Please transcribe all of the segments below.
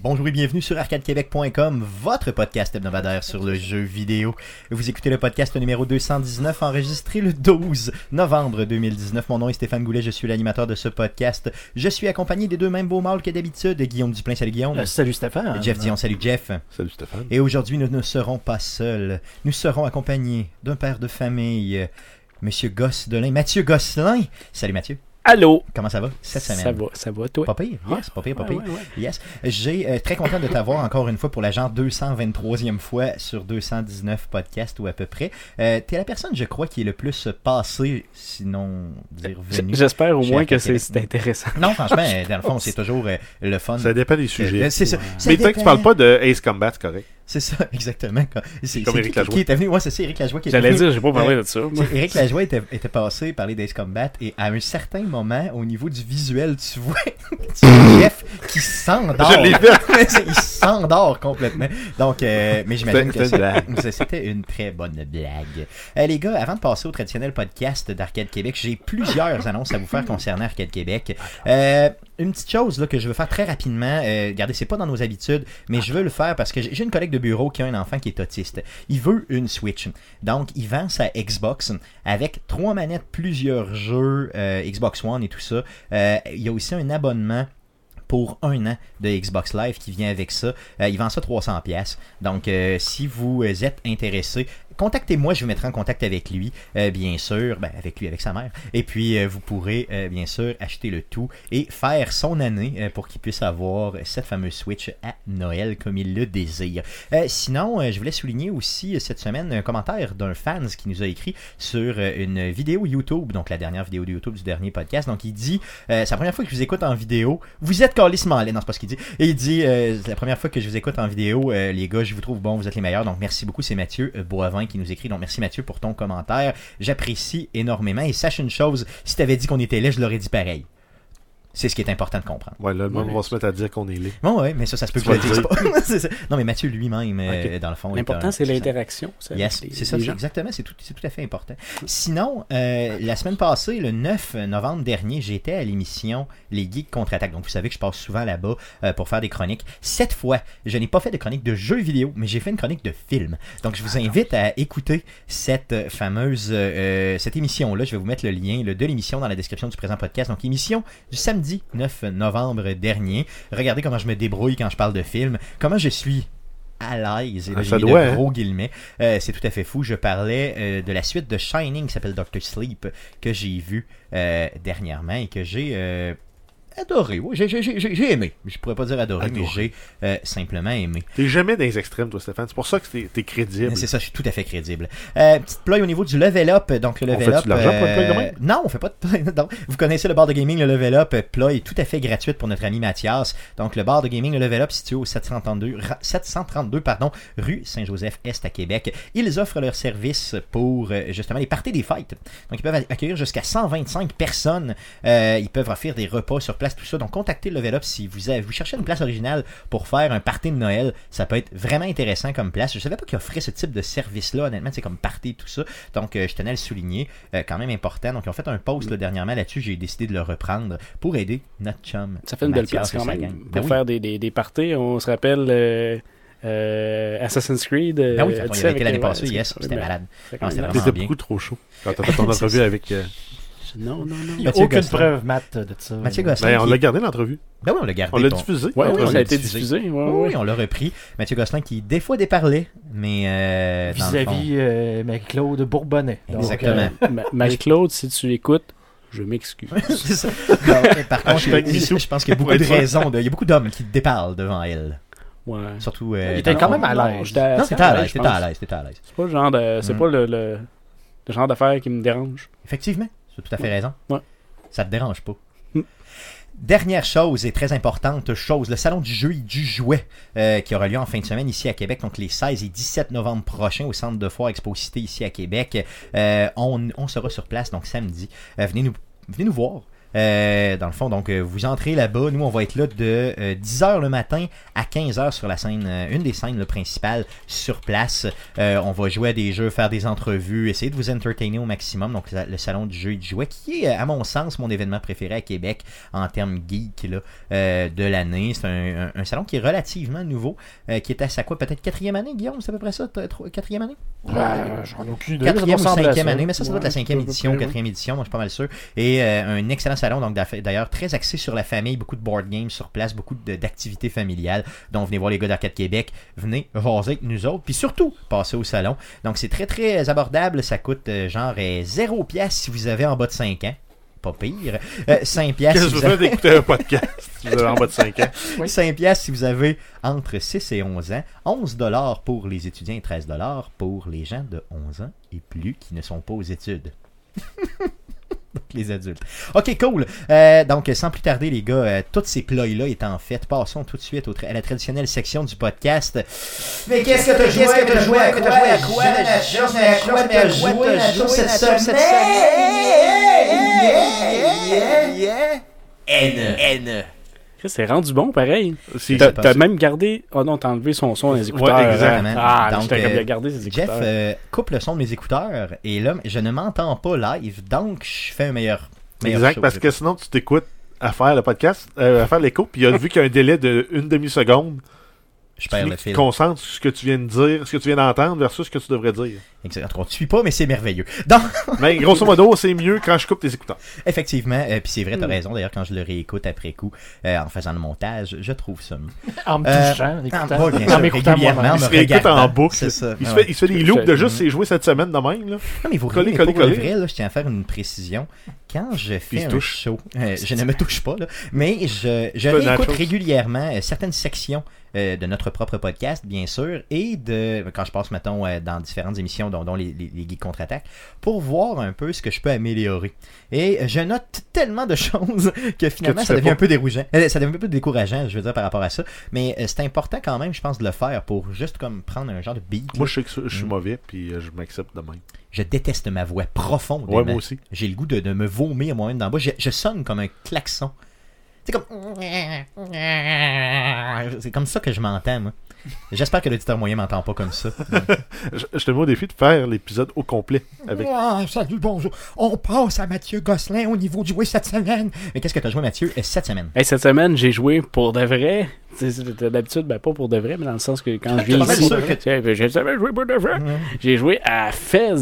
Bonjour et bienvenue sur arcadequebec.com, votre podcast hebdomadaire sur le jeu vidéo. Vous écoutez le podcast numéro 219 enregistré le 12 novembre 2019. Mon nom est Stéphane Goulet, je suis l'animateur de ce podcast. Je suis accompagné des deux mêmes beaux mâles que d'habitude, Guillaume Duplain, salut Guillaume. Euh, salut Stéphane. Jeff Dion, salut Jeff. Salut Stéphane. Et aujourd'hui, nous ne serons pas seuls. Nous serons accompagnés d'un père de famille, Monsieur Gosselin, Mathieu Gosselin. Salut Mathieu. Allô? Comment ça va? Cette semaine? Ça va, ça va, toi? Pas pire, yes, pas pire, pas Ouais, pire. ouais, ouais. Yes. J'ai euh, très content de t'avoir encore une fois pour la genre 223e fois sur 219 podcasts ou à peu près. Euh, T'es la personne, je crois, qui est le plus passé, sinon dire venu. J'espère au moins que c'est intéressant. Non, franchement, dans le fond, c'est toujours euh, le fun. Ça dépend des Euh, sujets. c'est ça. Ouais. Ça Mais tant que tu parles pas de Ace Combat, c'est correct. C'est ça, exactement. C'est Comme c'est Éric qui- Lajoie. Qui était venu, ouais, c'est ça, Eric Lajoie qui J'allais dire, j'ai pas parlé de ça. Éric Lajoie était, était passé parler d'Ace Combat et à un certain moment, au niveau du visuel, tu vois, tu vois Jeff qui s'endort. Je l'ai vu. Il s'endort complètement. Donc, euh, mais j'imagine que c'était une très bonne blague. Euh, les gars, avant de passer au traditionnel podcast d'Arcade Québec, j'ai plusieurs annonces à vous faire concernant Arcade Québec. Euh, une petite chose que je veux faire très rapidement. Euh, regardez, c'est pas dans nos habitudes, mais je veux le faire parce que j'ai une collègue de bureau qui a un enfant qui est autiste. Il veut une Switch. Donc, il vend sa Xbox avec trois manettes, plusieurs jeux, euh, Xbox One et tout ça. Euh, il y a aussi un abonnement pour un an de Xbox Live qui vient avec ça. Euh, il vend ça 300 pièces. Donc si vous êtes intéressé, contactez-moi, je vous mettrai en contact avec lui, euh, bien sûr, ben, avec lui, avec sa mère. Et puis euh, vous pourrez euh, bien sûr acheter le tout et faire son année pour qu'il puisse avoir cette fameuse Switch à Noël comme il le désire. Sinon, je voulais souligner aussi cette semaine un commentaire d'un fan qui nous a écrit sur une vidéo YouTube, donc la dernière vidéo de YouTube du dernier podcast. Donc il dit, c'est la première fois que je vous écoute en vidéo. Vous êtes calissement laid. Non, c'est pas ce qu'il dit. Et il dit, c'est la première fois que je vous écoute en vidéo, euh, les gars, je vous trouve bon, vous êtes les meilleurs. Donc merci beaucoup. C'est Mathieu Boivin qui nous écrit. Donc merci Mathieu pour ton commentaire. J'apprécie énormément. Et sache une chose, si t'avais dit qu'on était laid, je l'aurais dit pareil. C'est ce qui est important de comprendre. Ouais, là, le monde Ouais. va se mettre à dire qu'on est laid. Bon, ouais, mais ça, ça se peut que je le dise pas. Non, mais Mathieu lui-même, euh, Ok. dans le fond. est L'important, c'est l'interaction. Yes, c'est ça, gens. exactement, c'est tout, c'est tout à fait important. Sinon, euh, la semaine passée, le 9 novembre dernier, j'étais à l'émission Les Geeks Contre-Attaque. Donc, vous savez que je passe souvent là-bas euh, pour faire des chroniques. Cette fois, je n'ai pas fait de chronique de jeux vidéo, mais j'ai fait une chronique de films. Donc, je vous invite à écouter cette euh, fameuse, euh, cette émission-là. Je vais vous mettre le lien de l'émission dans la description du présent podcast. Donc, émission du samedi 9 novembre dernier. Regardez comment je me débrouille quand je parle de films. Comment je suis à l'aise. Ah, j'ai ça de hein? gros guillemets. Euh, c'est tout à fait fou. Je parlais euh, de la suite de Shining qui s'appelle Doctor Sleep que j'ai vu euh, dernièrement et que j'ai adoré. Oui, j'ai, aimé. Je pourrais pas dire adoré, mais j'ai euh, simplement aimé. T'es jamais dans les extrêmes, toi, Stéphane. C'est pour ça que t'es t'es crédible. C'est ça, je suis tout à fait crédible. Euh, petite plug au niveau du level up. Donc, le On level fait-tu up. de l'argent pour de non, on fait pas de non. Vous connaissez le bar de gaming, le level up. euh, Plug est tout à fait gratuite pour notre ami Mathias. Donc, le bar de gaming, le level up, situé au 732, ra- 732 pardon, rue Saint-Joseph-Est à Québec. Ils offrent leur service pour euh, justement les parties des fêtes. Donc, ils peuvent accueillir jusqu'à 125 personnes. Euh, ils peuvent offrir des repas sur place, tout ça. Donc, contactez le level up si vous, avez- vous cherchez une place originale pour faire un party de Noël. Ça peut être vraiment intéressant comme place. Je savais pas qu'ils offraient ce type de service-là, honnêtement, c'est comme party, tout ça. Donc, euh, je tenais à le souligner. Euh, quand même important. Donc, ils ont fait un post là, dernièrement là-dessus. J'ai décidé de le reprendre pour aider notre chum. Ça fait une belle place quand même. gang. Pour Ben oui. faire des, des, des parties, on se rappelle euh, euh, Assassin's Creed. Ben oui, on y avait été avec l'année les- passée, yes, c'était malade. quand c'était vraiment bien. beaucoup trop chaud quand t'as fait ton entrevue avec. Non, non, non. Il n'y a Mathieu aucune Gosselin. preuve, Matt, de ça. Mathieu Gosselin. Ben, on qui- l'a gardé l'entrevue. Ben oui, on l'a gardé. On l'a ton- diffusé. Ouais, on ça l'a a été diffusé. diffusé. ouais, Oui, ouais. oui, on l'a repris. Mathieu Gosselin qui, des fois, déparlait, mais euh, dans le fond- Vis-à-vis euh, Marie-Claude Bourbonnais. Donc, Exactement. euh, Ma- Marie-Claude, si tu écoutes, je m'excuse. C'est ça. Non, mais par contre, Hashtag je, MeToo. je pense qu'il y a beaucoup de raisons. de- il y a beaucoup d'hommes qui déparlent devant elle. Ouais. Surtout. euh, Il était dans- quand même à Non, l'aise. Non, t'étais à l'aise, je t'étais à l'aise, t'étais à l'aise. C'est pas le genre de, c'est Mm. pas le, le, le genre d'affaire qui me dérange. Effectivement, tu as tout à fait Ouais. raison. Ouais. Ça te dérange pas. Mm. Dernière chose et très importante chose, le salon du jeu et du jouet euh, qui aura lieu en fin de semaine ici à Québec, donc les 16 et 17 novembre prochains au centre de foire Expo Cité ici à Québec. Euh, on, on sera sur place donc samedi. Euh, venez nous venez nous voir. Euh, dans le fond, donc euh, vous entrez là-bas. Nous, on va être là de 10h le matin à 15h sur la scène, euh, une des scènes principales sur place. Euh, on va jouer à des jeux, faire des entrevues, essayer de vous entertainer au maximum. Donc, le salon du jeu et du jouet, qui est, à mon sens, mon événement préféré à Québec en termes geek là, euh, de l'année. C'est un, un- un salon qui est relativement nouveau, euh, qui est à sa quoi, peut-être quatrième année, Guillaume, c'est à peu près ça, quatrième année? Ouais, J'en ai aucune idée. quatrième ou cinquième année, mais ça, ça doit être la cinquième édition, quatrième édition, donc je suis pas mal sûr. Et euh, un excellent salon, donc d'ailleurs très axé sur la famille, beaucoup de board games sur place, beaucoup d'activités familiales. Donc venez voir les gars d'Arcade Québec, venez jaser avec nous autres, puis surtout passer au salon. Donc c'est très très abordable, ça coûte euh, genre 0 pièce si vous avez en bas de 5 ans. Pas pire. Euh, 5 pièces Qu'est-ce si que vous avez... faites d'écouter un podcast si vous avez en bas de 5 ans? 5 piastres si vous avez entre 6 et 11 ans, 11 dollars pour les étudiants et 13 dollars pour les gens de 11 ans et plus qui ne sont pas aux études. Les adultes. Ok, cool. Euh, donc, sans plus tarder, les gars, euh, tous ces ploys-là étant faits, passons tout de suite au tra- à la traditionnelle section du podcast. Mais qu'est-ce que t'as joué, que t'as joué? À quoi, joué? à quoi, Nachos, mais à quoi t'as joué, cette semaine? N, N. C'est rendu bon, pareil. T'as même gardé. Oh non, t'as enlevé son son des écouteurs. hein. exactement. Ah, Donc, euh, gardé ses Jeff écouteurs. euh, coupe le son de mes écouteurs et là, je ne m'entends pas live, donc je fais un meilleur. meilleure Exact, parce que sinon, tu t'écoutes à faire le podcast, euh, à faire l'écho, puis il a vu qu'il y a un délai de une demi-seconde. je Tu perds te le fil. concentres sur ce que tu viens de dire, ce que tu viens d'entendre versus ce que tu devrais dire. En tout cas, tu suis pas, mais c'est merveilleux. Donc, Mais grosso modo, c'est mieux quand je coupe tes écouteurs. effectivement, euh, puis c'est vrai, t'as Hmm. raison. D'ailleurs, quand je le réécoute après coup, euh, en faisant le montage, je trouve ça mieux. En me Euh, touchant, en bien en sûr, m'écoutant régulièrement, moi-même. Il se réécoute en boucle. C'est ça. Il se, ouais. fait, il se fait des loops de juste ses jouets cette semaine de même. Là. Non, mais vous Coller, coller, coller. vrai, là, je tiens à faire une précision. Quand je fais un touche. show, euh, je ne me touche pas, là, mais je, je réécoute régulièrement euh, certaines sections euh, de notre propre podcast, bien sûr, et de quand je passe, mettons, euh, dans différentes émissions, dont, dont les, les, les Geeks contre-attaque, pour voir un peu ce que je peux améliorer. Et je note tellement de choses que finalement, ça devient pas. un peu dérougeant. Euh, ça devient un peu décourageant, je veux dire, par rapport à ça. Mais euh, c'est important quand même, je pense, de le faire pour juste comme prendre un genre de beat. Moi, je sais que je suis Mm. mauvais, puis euh, je m'accepte de même. Je déteste ma voix profonde. Ouais, moi aussi. J'ai le goût de, de me vomir moi-même dans le bas. Je, je sonne comme un klaxon. C'est comme. C'est comme ça que je m'entends, moi. J'espère que l'auditeur moyen m'entend pas comme ça. Je, je te mets au défi de faire l'épisode au complet. Avec... Ah, salut, bonjour. On passe à Mathieu Gosselin au niveau du jouet cette semaine. Mais qu'est-ce que t'as joué, Mathieu, euh, cette semaine? Hey, cette semaine, j'ai joué pour de vrai. D'habitude, ben, pas pour de vrai, mais dans le sens que quand je viens ici, j'ai jamais joué pour de vrai. J'ai joué à Fez.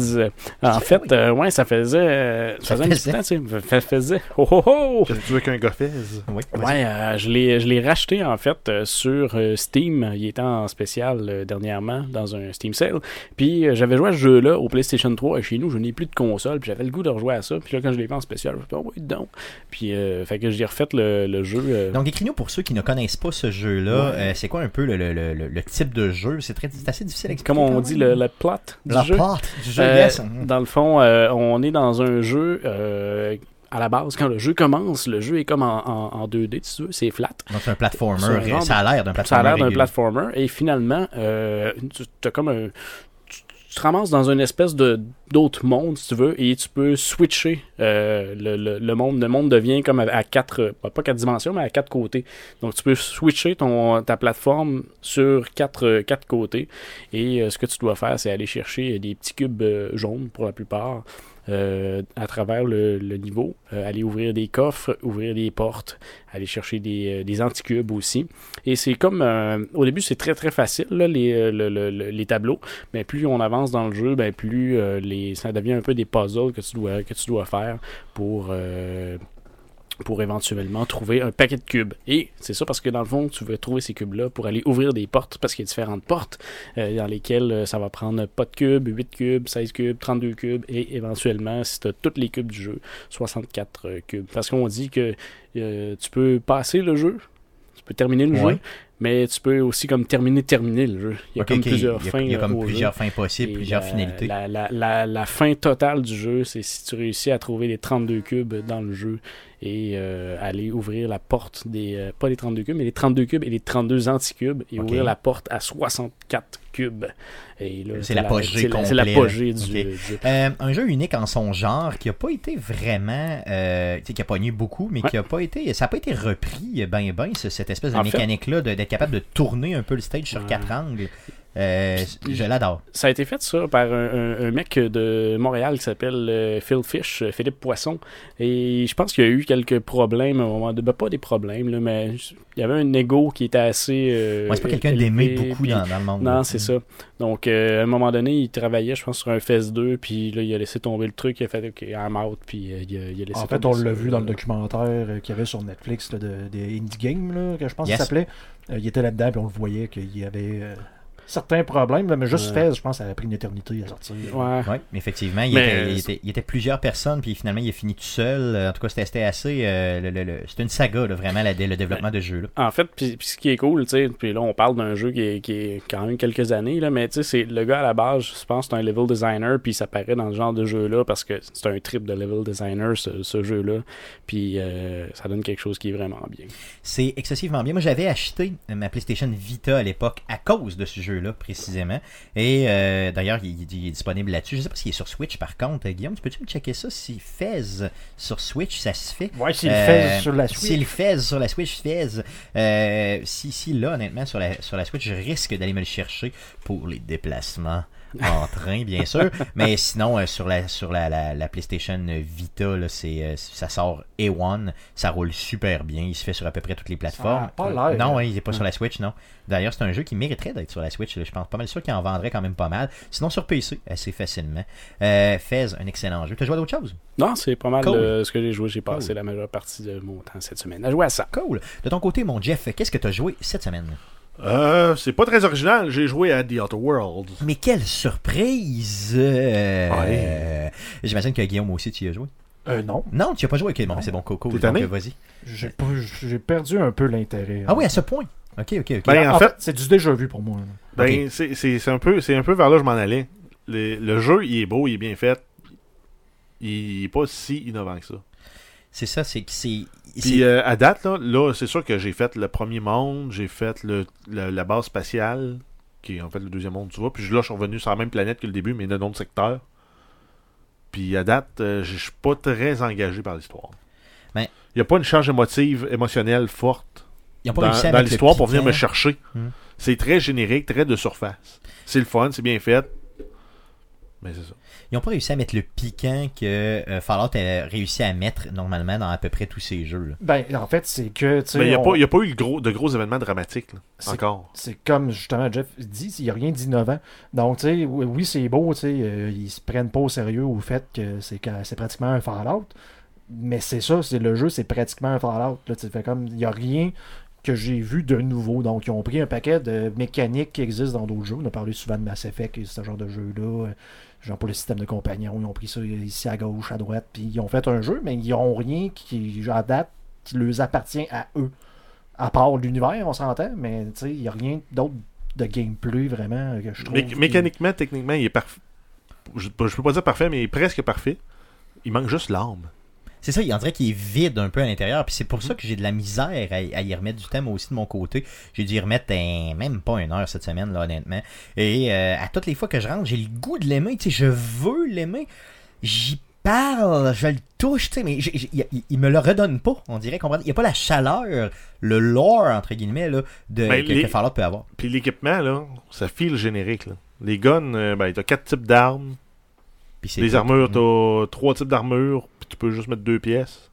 En fait, euh, ouais, ça faisait. euh, Ça faisait un petit temps, tu sais. Faisait. Oh oh oh! Que tu veux qu'un gars fasse? Oui. Ouais, euh, je l'ai je l'ai racheté en fait sur Steam. Il était en spécial dernièrement dans un Steam sale. Puis j'avais joué à ce jeu-là au PlayStation 3 et chez nous, je n'ai plus de console. Puis j'avais le goût de rejouer à ça. Puis là, quand je l'ai vu en spécial, je me suis dit, oh, oui, donc. Puis fait que j'ai refait le, le jeu. Donc, écris-nous pour ceux qui ne connaissent pas ce jeu-là. euh, c'est quoi un peu le, le, le, le- le type de jeu? C'est très- c'est assez difficile à expliquer. comme on dit, le, le plot du La jeu. plot du jeu, Euh, yes. Dans le fond, euh, on est dans un jeu. euh, à la base, quand le jeu commence, le jeu est comme en, en- en 2D, si tu veux, c'est flat. Donc, c'est un platformer. Ça a l'air d'un platformer. Ça a l'air d'un platformer. Et finalement, euh, tu as comme un. Te ramasses dans une espèce de d'autre monde, si tu veux, et tu peux switcher euh, le, le- monde. Le monde devient comme à, quatre, euh, pas quatre dimensions, mais à quatre côtés. Donc tu peux switcher ton, ta plateforme sur quatre, euh, quatre côtés. Et ce que tu dois faire, c'est aller chercher des petits cubes jaunes pour la plupart. Euh, à travers le, niveau, euh, aller ouvrir des coffres, ouvrir des portes, aller chercher des, euh, des anticubes aussi. Et c'est comme au début c'est très très facile les, le- le- le- les tableaux, mais plus on avance dans le jeu, ben plus ça devient un peu des puzzles que tu dois que tu dois faire pour pour éventuellement trouver un paquet de cubes. Et c'est ça parce que dans le fond, tu veux trouver ces cubes-là pour aller ouvrir des portes, parce qu'il y a différentes portes euh, dans lesquelles euh, ça va prendre pas de cubes, 8 cubes, 16 cubes, 32 cubes, et éventuellement, si tu as tous les cubes du jeu, 64 euh, cubes. Parce qu'on dit que euh, tu peux passer le jeu, tu peux terminer le Ouais. jeu, mais tu peux aussi comme terminer, terminer le jeu. Il y a comme plusieurs il y a- fins Il y a comme au jeu. plusieurs fins possibles, Et plusieurs la- finalités. La, la, la, la fin totale du jeu, c'est si tu réussis à trouver les 32 cubes dans le jeu et euh, aller ouvrir la porte des, euh, pas les 32 cubes, mais les 32 cubes et les 32 anti-cubes et ouvrir la porte à 64 cubes. Et là, C'est l'apogée la- C'est du, Ok. du- Euh, un jeu unique en son genre qui a pas été vraiment qui a pogné beaucoup mais Ouais. qui a pas été ça a pas été repris ben ben ce- cette espèce de En fait- mécanique là d'être capable de tourner un peu le stage sur Ouais. quatre angles Euh, je l'adore Ça a été fait ça par un, un- un mec de Montréal qui s'appelle euh, Phil Fish, euh, Philippe Poisson. Et je pense qu'il y a eu quelques problèmes à un moment donné. Ben, pas des problèmes, là, mais il y avait un ego qui était assez. euh, ouais, c'est pas quelqu'un d'aimer beaucoup puis- dans, dans le monde Non, c'est ça. Donc, euh, à un moment donné, il travaillait, je pense, sur un FES 2, puis là, il a laissé tomber le truc, il a fait OK, I'm out, puis euh, il, a, il a laissé En fait, on l'a vu dans le documentaire qu'il y avait sur Netflix là, de, des Indie Games, là, que je pense Yes. qu'il s'appelait. Euh, il était là-dedans, puis on le voyait qu'il y avait euh, certains problèmes, là, mais juste Ouais. fait, je pense que ça a pris une éternité à sortir. Ouais. Oui, effectivement. Il, Mais, était, il, était, il était plusieurs personnes, puis finalement, il a fini tout seul. En tout cas, c'était assez. euh, le- le- le- C'était une saga, là, vraiment, la- le développement de ce jeu-là. En fait, puis puis ce qui est cool, tu sais, puis là, on parle d'un jeu qui est, qui est quand même quelques années, là, mais tu sais, c'est le gars à la base, je pense, c'est un level designer, puis ça paraît dans ce genre de jeu-là parce que c'est un trip de level designer, ce, ce jeu-là, puis euh, ça donne quelque chose qui est vraiment bien. C'est excessivement bien. Moi, j'avais acheté ma PlayStation Vita à l'époque à cause de ce jeu-là, précisément. Et euh, d'ailleurs, il, il est disponible là-dessus. Je sais pas s'il est sur Switch, par contre. Euh, Guillaume, tu peux-tu me checker ça? Si Fez sur Switch, ça se fait. Ouais, s'il le fait sur la Switch. S'il Fez sur la Switch, Fez. Euh, si, si, là, honnêtement, sur la, sur la Switch, je risque d'aller me le chercher pour les déplacements en train, bien sûr. Mais sinon, euh, sur la sur la, la, la PlayStation Vita, là, c'est, euh, ça sort A1. Ça roule super bien. Il se fait sur à peu près toutes les plateformes. Pas l'air. non, il n'est pas sur la Switch, non. D'ailleurs, c'est un jeu qui mériterait d'être sur la Switch. là. Je pense pas mal sûr qu'il en vendrait quand même pas mal. Sinon, sur PC, assez facilement. Euh, Fez, un excellent jeu. Tu as joué à d'autres choses? Non, c'est pas mal Cool. ce que j'ai joué, j'ai passé Cool. la majeure partie de mon temps cette semaine à jouer à ça. Cool. De ton côté, mon Jeff, qu'est-ce que tu as joué cette semaine? Euh, c'est pas très original. J'ai joué à The Outer Worlds. Mais quelle surprise! Euh, J'imagine que Guillaume aussi, tu y as joué. Euh, non. Non, tu n'y as pas joué. Ok, bon, c'est bon, Coco. T'es donc, euh, Vas-y. J'ai perdu un peu l'intérêt. Ah oui, à ce point. Ok, ok, ok. Ben, en en fait- fait, c'est du déjà vu pour moi. Ben, c'est- c'est c'est un, peu- c'est un peu vers là que je m'en allais. Le, le jeu, il est beau, il est bien fait. Il est pas si innovant que ça. c'est ça, c'est que c'est. Puis euh, à date, là, là c'est sûr que j'ai fait le premier monde, j'ai fait le, le- la base spatiale, qui est en fait le deuxième monde, tu vois. Puis là, je suis revenu sur la même planète que le début, mais d'un autre secteur. Puis à date, euh, je suis pas très engagé par l'histoire. Ben- Il n'y a pas une charge émotive, émotionnelle forte Ils ont pas dans, l'histoire pour venir me chercher. Hmm. C'est très générique, très de surface. C'est le fun, c'est bien fait. Mais c'est ça. Ils n'ont pas réussi à mettre le piquant que euh, Fallout a réussi à mettre normalement dans à peu près tous ces jeux. là. Ben, en fait, c'est que. il n'y a, on- pas- a eu gros, de gros événements dramatiques, là, C'est- encore. C'est comme justement Jeff dit, il n'y a rien d'innovant. Donc, tu sais, oui, c'est beau, tu sais, euh, ils se prennent pas au sérieux au fait que c'est que c'est pratiquement un Fallout. Mais c'est ça, c'est le jeu, c'est pratiquement un Fallout. Là, comme, il n'y a rien que j'ai vu de nouveau. Donc, ils ont pris un paquet de mécaniques qui existent dans d'autres jeux. On a parlé souvent de Mass Effect et ce genre de jeu-là. Genre pour le système de compagnon, ils ont pris ça ici à gauche, à droite, puis ils ont fait un jeu, mais ils n'ont rien qui, à date, qui leur appartient à eux. À part l'univers, on s'entend, mais tu sais, il n'y a rien d'autre de gameplay vraiment que je trouve. Mé- mécaniquement, techniquement, il est parfait. Je, je peux pas dire parfait, mais il est presque parfait. Il manque juste l'âme. C'est ça, on dirait qu'il est vide un peu à l'intérieur. Puis c'est pour Mhm. ça que j'ai de la misère à, à y remettre du moi aussi de mon côté. J'ai dû y remettre un- même pas une heure cette semaine, là, honnêtement. Et euh, à toutes les fois que je rentre, j'ai le goût de l'aimer. Tu sais, je veux l'aimer. J'y parle, je le touche, tu sais, mais il, il- il me le redonne pas. On dirait qu'on Il n'y a pas la chaleur, le lore, entre guillemets, là, de, Ben, que, les- que Fallout peut avoir. Puis l'équipement, là, ça file générique. Là. Les guns, euh, ben, t'as quatre types d'armes. Les tout. armures, Mm. t'as trois types d'armures. Tu peux juste mettre deux pièces.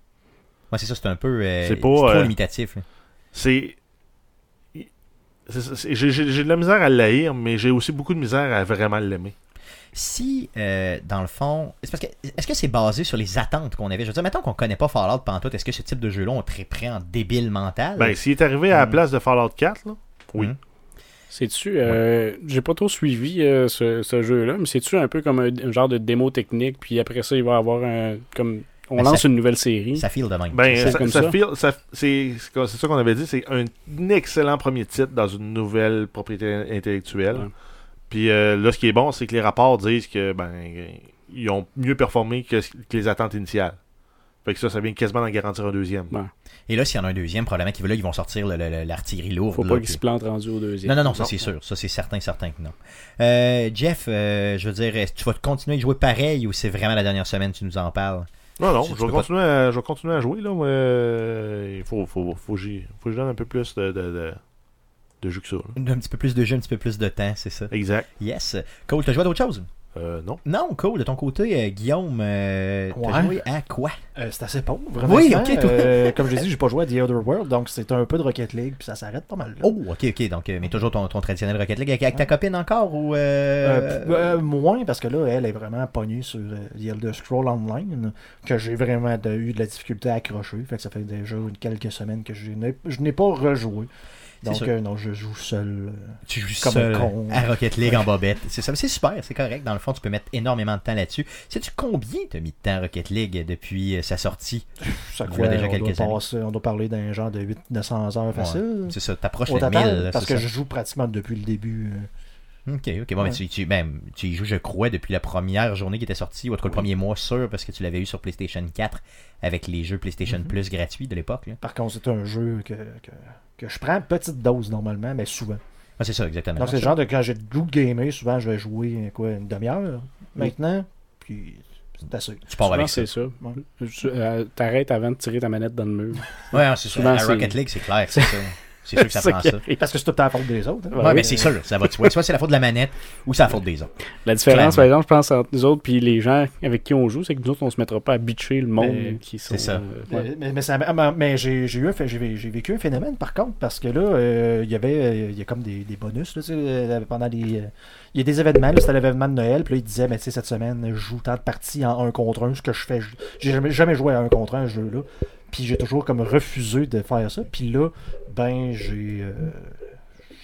Ouais, c'est ça, c'est un peu. euh, C'est c'est pas, trop euh, limitatif. là. C'est. J'ai j'ai- j'ai de la misère à l'haïr, mais j'ai aussi beaucoup de misère à vraiment l'aimer. si, euh, dans le fond, c'est parce que est-ce que c'est basé sur les attentes qu'on avait? Je veux dire, mettons qu'on connaît pas Fallout pendant tout, est-ce que ce type de jeu-là, on très prêt en débile mental? Ben, s'il est arrivé à la Mm. place de Fallout 4, là, oui. C'est-tu, euh, j'ai pas trop suivi euh, ce, ce jeu-là, mais c'est-tu un peu comme un, un genre de démo technique, puis après ça, il va y avoir un, comme, on Ben, lance ça- une nouvelle série. Ça file de même. Ben, C'est ça, comme ça ça. file- ça- c'est c'est ça qu'on avait dit, c'est un excellent premier titre dans une nouvelle propriété intellectuelle. Ouais. Puis euh, là, ce qui est bon, c'est que les rapports disent que ben ils ont mieux performé que, que les attentes initiales. Fait que ça, ça vient quasiment d'en garantir un deuxième. Ouais. Et là, s'il y en a un deuxième, probablement qu'ils là, ils vont sortir le- le- l'artillerie lourde. Faut pas puis- qu'il se plante rendu au deuxième. Non, non, non, ça c'est sûr. Ça c'est certain, certain que non. Euh, Jeff, euh, je veux dire, est-ce que tu vas continuer à y jouer pareil ou c'est vraiment la dernière semaine que tu nous en parles? Non, non, je vais, pas- continuer à, je vais continuer à jouer, là, mais euh, il faut, faut, faut, que j'y- faut que je donne un peu plus de, de, de, de jus que ça. là. Un petit peu plus de jeu, un petit peu plus de temps, c'est ça. Exact. Yes. Cole, t'as joué à d'autres choses? Euh, non. Non, Cole, de ton côté, euh, Guillaume, euh, t'as Ouais. joué à quoi? Euh, c'est assez pauvre. Oui, honnêtement. ok, toi. Euh, comme je l'ai dit, j'ai pas joué à The Other World, donc c'est un peu de Rocket League, puis ça s'arrête pas mal là. Oh, ok, ok. Donc, euh, mais toujours ton, ton traditionnel Rocket League avec, avec ta copine encore ou. Euh, Euh... euh, moins parce que là, elle est vraiment pognée sur The Elder Scroll Online, que j'ai vraiment eu de la difficulté à accrocher. Fait que ça fait déjà une- quelques semaines que je n'ai pas rejoué. Donc euh, non, je joue seul. euh, Tu joues Comme seul un con. à Rocket League en bobette. C'est ça, c'est super, c'est correct. Dans le fond, tu peux mettre énormément de temps là-dessus. Sais-tu combien t'as mis de temps à Rocket League depuis euh, sa sortie? chaque Il y fois, a déjà on, quelques doit passer- on doit parler d'un genre de 800-900 heures facile. C'est ça, t'approches Au le total, 1000. là, parce que ça. je joue pratiquement depuis le début. euh, Ok, ok. Bon, mais Ouais. tu, tu, ben, tu y joues, je crois, depuis la première journée qui était sortie, ou en tout cas le premier mois sûr, parce que tu l'avais eu sur PlayStation 4 avec les jeux PlayStation Mhm. Plus gratuits de l'époque. là. Par contre, c'est un jeu que, que, que je prends petite dose normalement, mais souvent. Ah, c'est ça, exactement. Donc, c'est le genre de quand j'ai le goût de gamer, souvent je vais jouer quoi, une demi-heure maintenant, puis c'est assez. Tu pars avec ça. c'est ça. Je- euh, T'arrêtes avant de tirer ta manette dans le mur. Ouais, hein, c'est ça. Souvent, À c'est- Rocket League, c'est clair, c'est ça. C'est sûr que ça prend ça. arrive. Parce que c'est tout le temps la faute des autres. hein. Ouais, oui. mais c'est sûr, ça va de soi. Soit c'est la faute de la manette, ou c'est la faute des autres. La différence, Clairement. par exemple, je pense, entre nous autres puis les gens avec qui on joue, c'est que nous autres, on se mettra pas à bitcher le monde Mais- qui sont. c'est ça. euh, ouais. Mais, mais- mais ça- mais- mais j'ai j'ai eu un fait- j'ai j'ai vécu un phénomène par contre parce que là euh, il y avait euh, il y a comme des, des bonus là, tu sais, pendant les il y a des événements là, c'était l'événement de Noël puis là il disait mais tu sais cette semaine je joue tant de parties en 1 contre 1 ce que je fais j'ai jamais, jamais joué à 1 contre 1 ce jeu là puis j'ai toujours comme refusé de faire ça puis là ben j'ai euh,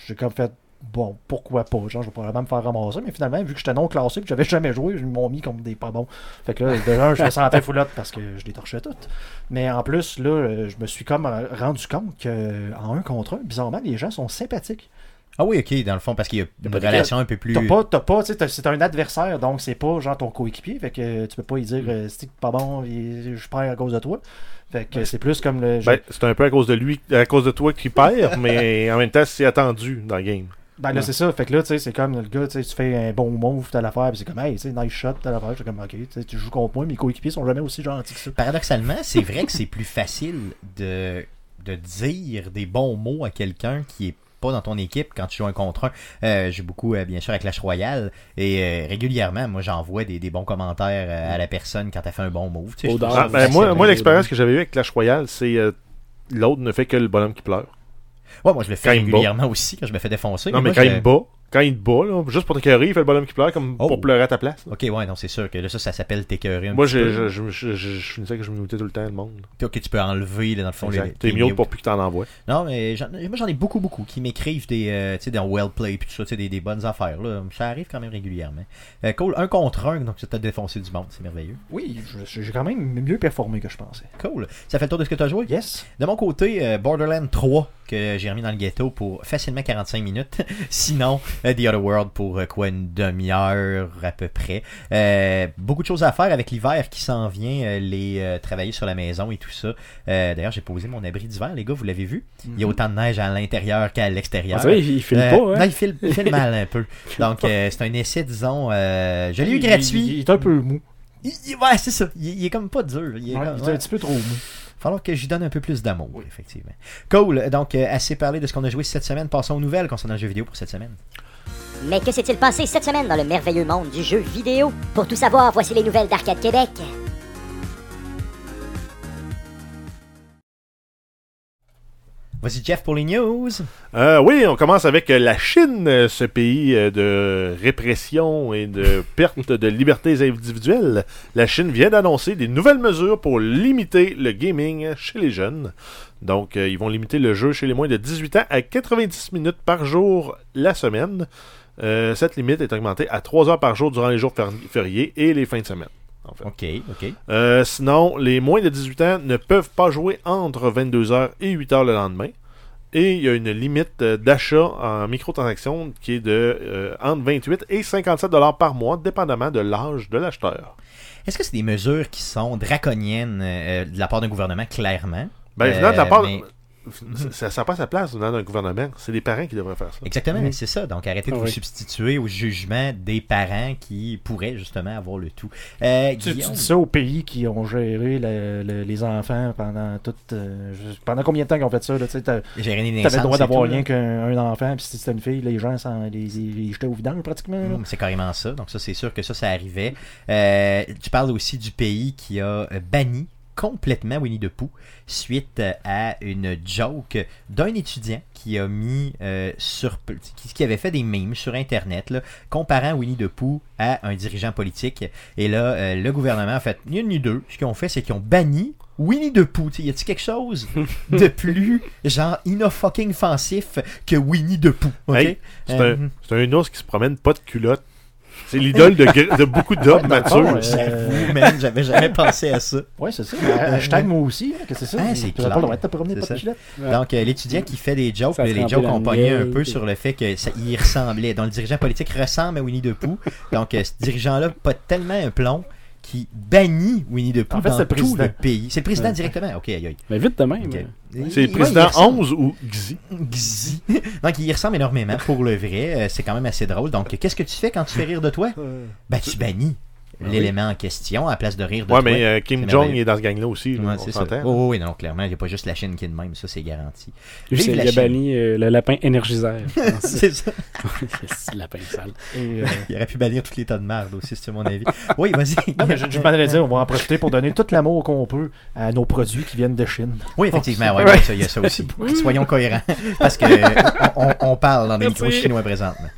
j'ai comme fait bon pourquoi pas? Genre je vais probablement me faire ramasser mais finalement vu que j'étais non classé puis que j'avais jamais joué ils m'ont mis comme des pas bons fait que là déjà je me sentais foulotte parce que je les torchais toutes mais en plus, là, euh, je me suis comme euh, rendu compte qu'en un contre un, bizarrement, les gens sont sympathiques. Ah oui, ok, dans le fond, parce qu'il y a une de- relation un peu plus. T'as pas, t'as pas, tu sais, t'as- c'est un adversaire, donc c'est pas genre ton coéquipier, fait que euh, tu peux pas y dire, euh, c'est pas bon, et je perds à cause de toi. Fait que c'est plus comme le. Ben, c'est un peu à cause de lui, à cause de toi qui perd, mais en même temps, c'est attendu dans le game. Ben là, c'est ça. Fait que là, tu sais, c'est comme le gars, tu sais, tu fais un bon move, t'as l'affaire, puis c'est comme, hey, tu sais, nice shot, t'as l'affaire. J'étais comme, ok, tu sais, tu joues contre moi, mes coéquipiers sont jamais aussi gentils que ça. Paradoxalement, c'est vrai que c'est plus facile de, de dire des bons mots à quelqu'un qui est pas dans ton équipe quand tu joues un contre un. Euh, J'ai beaucoup, euh, bien sûr, à Clash Royale et euh, régulièrement, moi, j'envoie des, des bons commentaires à la personne quand elle fait un bon move. Tu sais, Ah, ben, moi, l'expérience que j'avais eue avec Clash Royale, c'est l'autre ne fait que le bonhomme qui pleure. Ouais, moi, je le fais quand régulièrement aussi quand je me fais défoncer. non, mais moi, quand je- il me bat, quand il te bat, là, juste pour t'écœurer, il fait le bonhomme qui pleure comme Oh. pour pleurer à ta place. là. Ok, ouais, non, c'est sûr que là, ça, ça s'appelle t'écœurer un Moi, petit je, peu. je, je, je, je- je finissais que je me tout le temps le monde. Puis, ok, tu peux enlever, là, dans le fond, les. T'es mieux pour plus que t'en envoies. Non, mais j'en- moi j'en ai beaucoup, beaucoup qui m'écrivent des, euh, tu sais, dans Wellplay puis tout ça, tu sais, des, des bonnes affaires. Là. Ça arrive quand même régulièrement. Euh, cool, un contre un, donc tu t'as défoncé du monde, c'est merveilleux. Oui, je- j'ai quand même mieux performé que je pensais. Cool. Ça fait le tour de ce que tu as joué? Yes. De mon côté, euh, Borderlands 3 que j'ai remis dans le ghetto pour facilement 45 minutes. Sinon, The Other World pour euh, quoi une demi-heure à peu près. Euh, beaucoup de choses à faire avec l'hiver qui s'en vient, euh, les euh, travailler sur la maison et tout ça. Euh, D'ailleurs, j'ai posé mon abri d'hiver, les gars, vous l'avez vu? Il y a autant de neige à l'intérieur qu'à l'extérieur. Ah, il, il filme Euh, pas, Non, hein? il file, il file mal un peu. Donc, euh, c'est un essai, disons. euh, je l'ai eu gratuit. Il, il est un peu mou. Ouais, c'est ça. Il, est comme pas dur. Il est Ouais, comme- il est ouais. un petit peu trop mou. falloir que j'y donne un peu plus d'amour, effectivement. Cool. Donc, euh, assez parlé de ce qu'on a joué cette semaine. Passons aux nouvelles concernant le jeu vidéo pour cette semaine. Mais que s'est-il passé cette semaine dans le merveilleux monde du jeu vidéo? Pour tout savoir, voici les nouvelles d'Arcade Québec. Vas-y, Jeff, pour les news. Euh, oui, on commence avec euh, la Chine, euh, ce pays de répression et de perte de libertés individuelles. La Chine vient d'annoncer des nouvelles mesures pour limiter le gaming chez les jeunes. Donc, ils vont limiter le jeu chez les moins de 18 ans à 90 minutes par jour la semaine. Euh, cette limite est augmentée à 3 heures par jour durant les jours fériés et les fins de semaine. en fait. Ok, ok. Euh, sinon, les moins de 18 ans ne peuvent pas jouer entre 22h et 8h le lendemain. Et il y a une limite euh, d'achat en microtransactions qui est de euh, entre 28 et 57 dollars par mois, dépendamment de l'âge de l'acheteur. Est-ce que c'est des mesures qui sont draconiennes euh, de la part d'un gouvernement, clairement? Ben, venant de la part. mais- Ça n'a pas sa place dans un gouvernement. C'est les parents qui devraient faire ça. Exactement, Mhm. c'est ça. Donc, arrêtez de Ah vous oui. substituer au jugement des parents qui pourraient justement avoir le tout. Euh, Tu, dis ça aux pays qui ont géré le- le- les enfants pendant tout. euh, pendant combien de temps qu'ils ont fait ça? tu T'avais le droit d'avoir rien qu'un un enfant, puis si c'était une fille, les gens s'en- les, jetaient au vidange pratiquement. Mm, C'est carrément ça. Donc ça, c'est sûr que ça, ça arrivait. Euh, tu parles aussi du pays qui a banni complètement Winnie the Pooh suite euh, à une joke d'un étudiant qui a mis euh, sur qui, avait fait des memes sur internet là, comparant Winnie the Pooh à un dirigeant politique et là euh, le gouvernement a fait ni une ni deux ce qu'ils ont fait c'est qu'ils ont banni Winnie the Pooh, y a-t-il quelque chose de plus genre inofucking offensif que Winnie the Pooh? Hey, C'est un, c'est un ours qui se promène pas de culotte. C'est l'idole de, de beaucoup d'hommes matures. euh, J'avoue, man, j'avais jamais pensé à ça. Ouais, c'est ça. Hashtag moi aussi, hein, que c'est ça? Ah, c'est pas clair. le droit de te promener C'est pas de ça. gilet. Ouais. Donc, euh, l'étudiant qui fait des jokes, Ça les jokes ont pogné un peu sur le fait que ça y ressemblait. Donc, le dirigeant politique ressemble à Winnie the Pooh. Donc, euh, ce dirigeant-là pas tellement un plomb qui bannit Winnie the Pooh En fait, dans c'est le tout président. le pays. C'est le président Ouais. directement. Ok, aïe aïe. Mais vite de même. Euh, C'est le Ouais, président ressemble- 11 ou Xi. Xi. Donc, il y ressemble énormément pour le vrai. Euh, C'est quand même assez drôle. Donc, qu'est-ce que tu fais quand tu fais rire de toi? Ben, tu bannis l'élément en question à la place de rire de Ouais, toi. mais euh, Kim Jong est dans ce gang-là aussi. là, Ouais, on c'est ça. Oh, oui, non, clairement, il n'y a pas juste la Chine qui est de même, ça c'est garanti. Lui, Vive c'est- la il a Chine. banni euh, le lapin énergiseur. c'est ça. lapin sale. Et, euh, Il aurait pu bannir tous les tas de merde aussi, c'est mon avis. Oui, vas-y. non, mais je, je m'en allais dire, on va en profiter pour donner tout l'amour qu'on peut à nos produits qui viennent de Chine. Oui, effectivement, ouais, Ouais. ouais, ça, il y a ça aussi. Soyons cohérents. Parce que euh, on, on- parle dans des micros chinois présentement.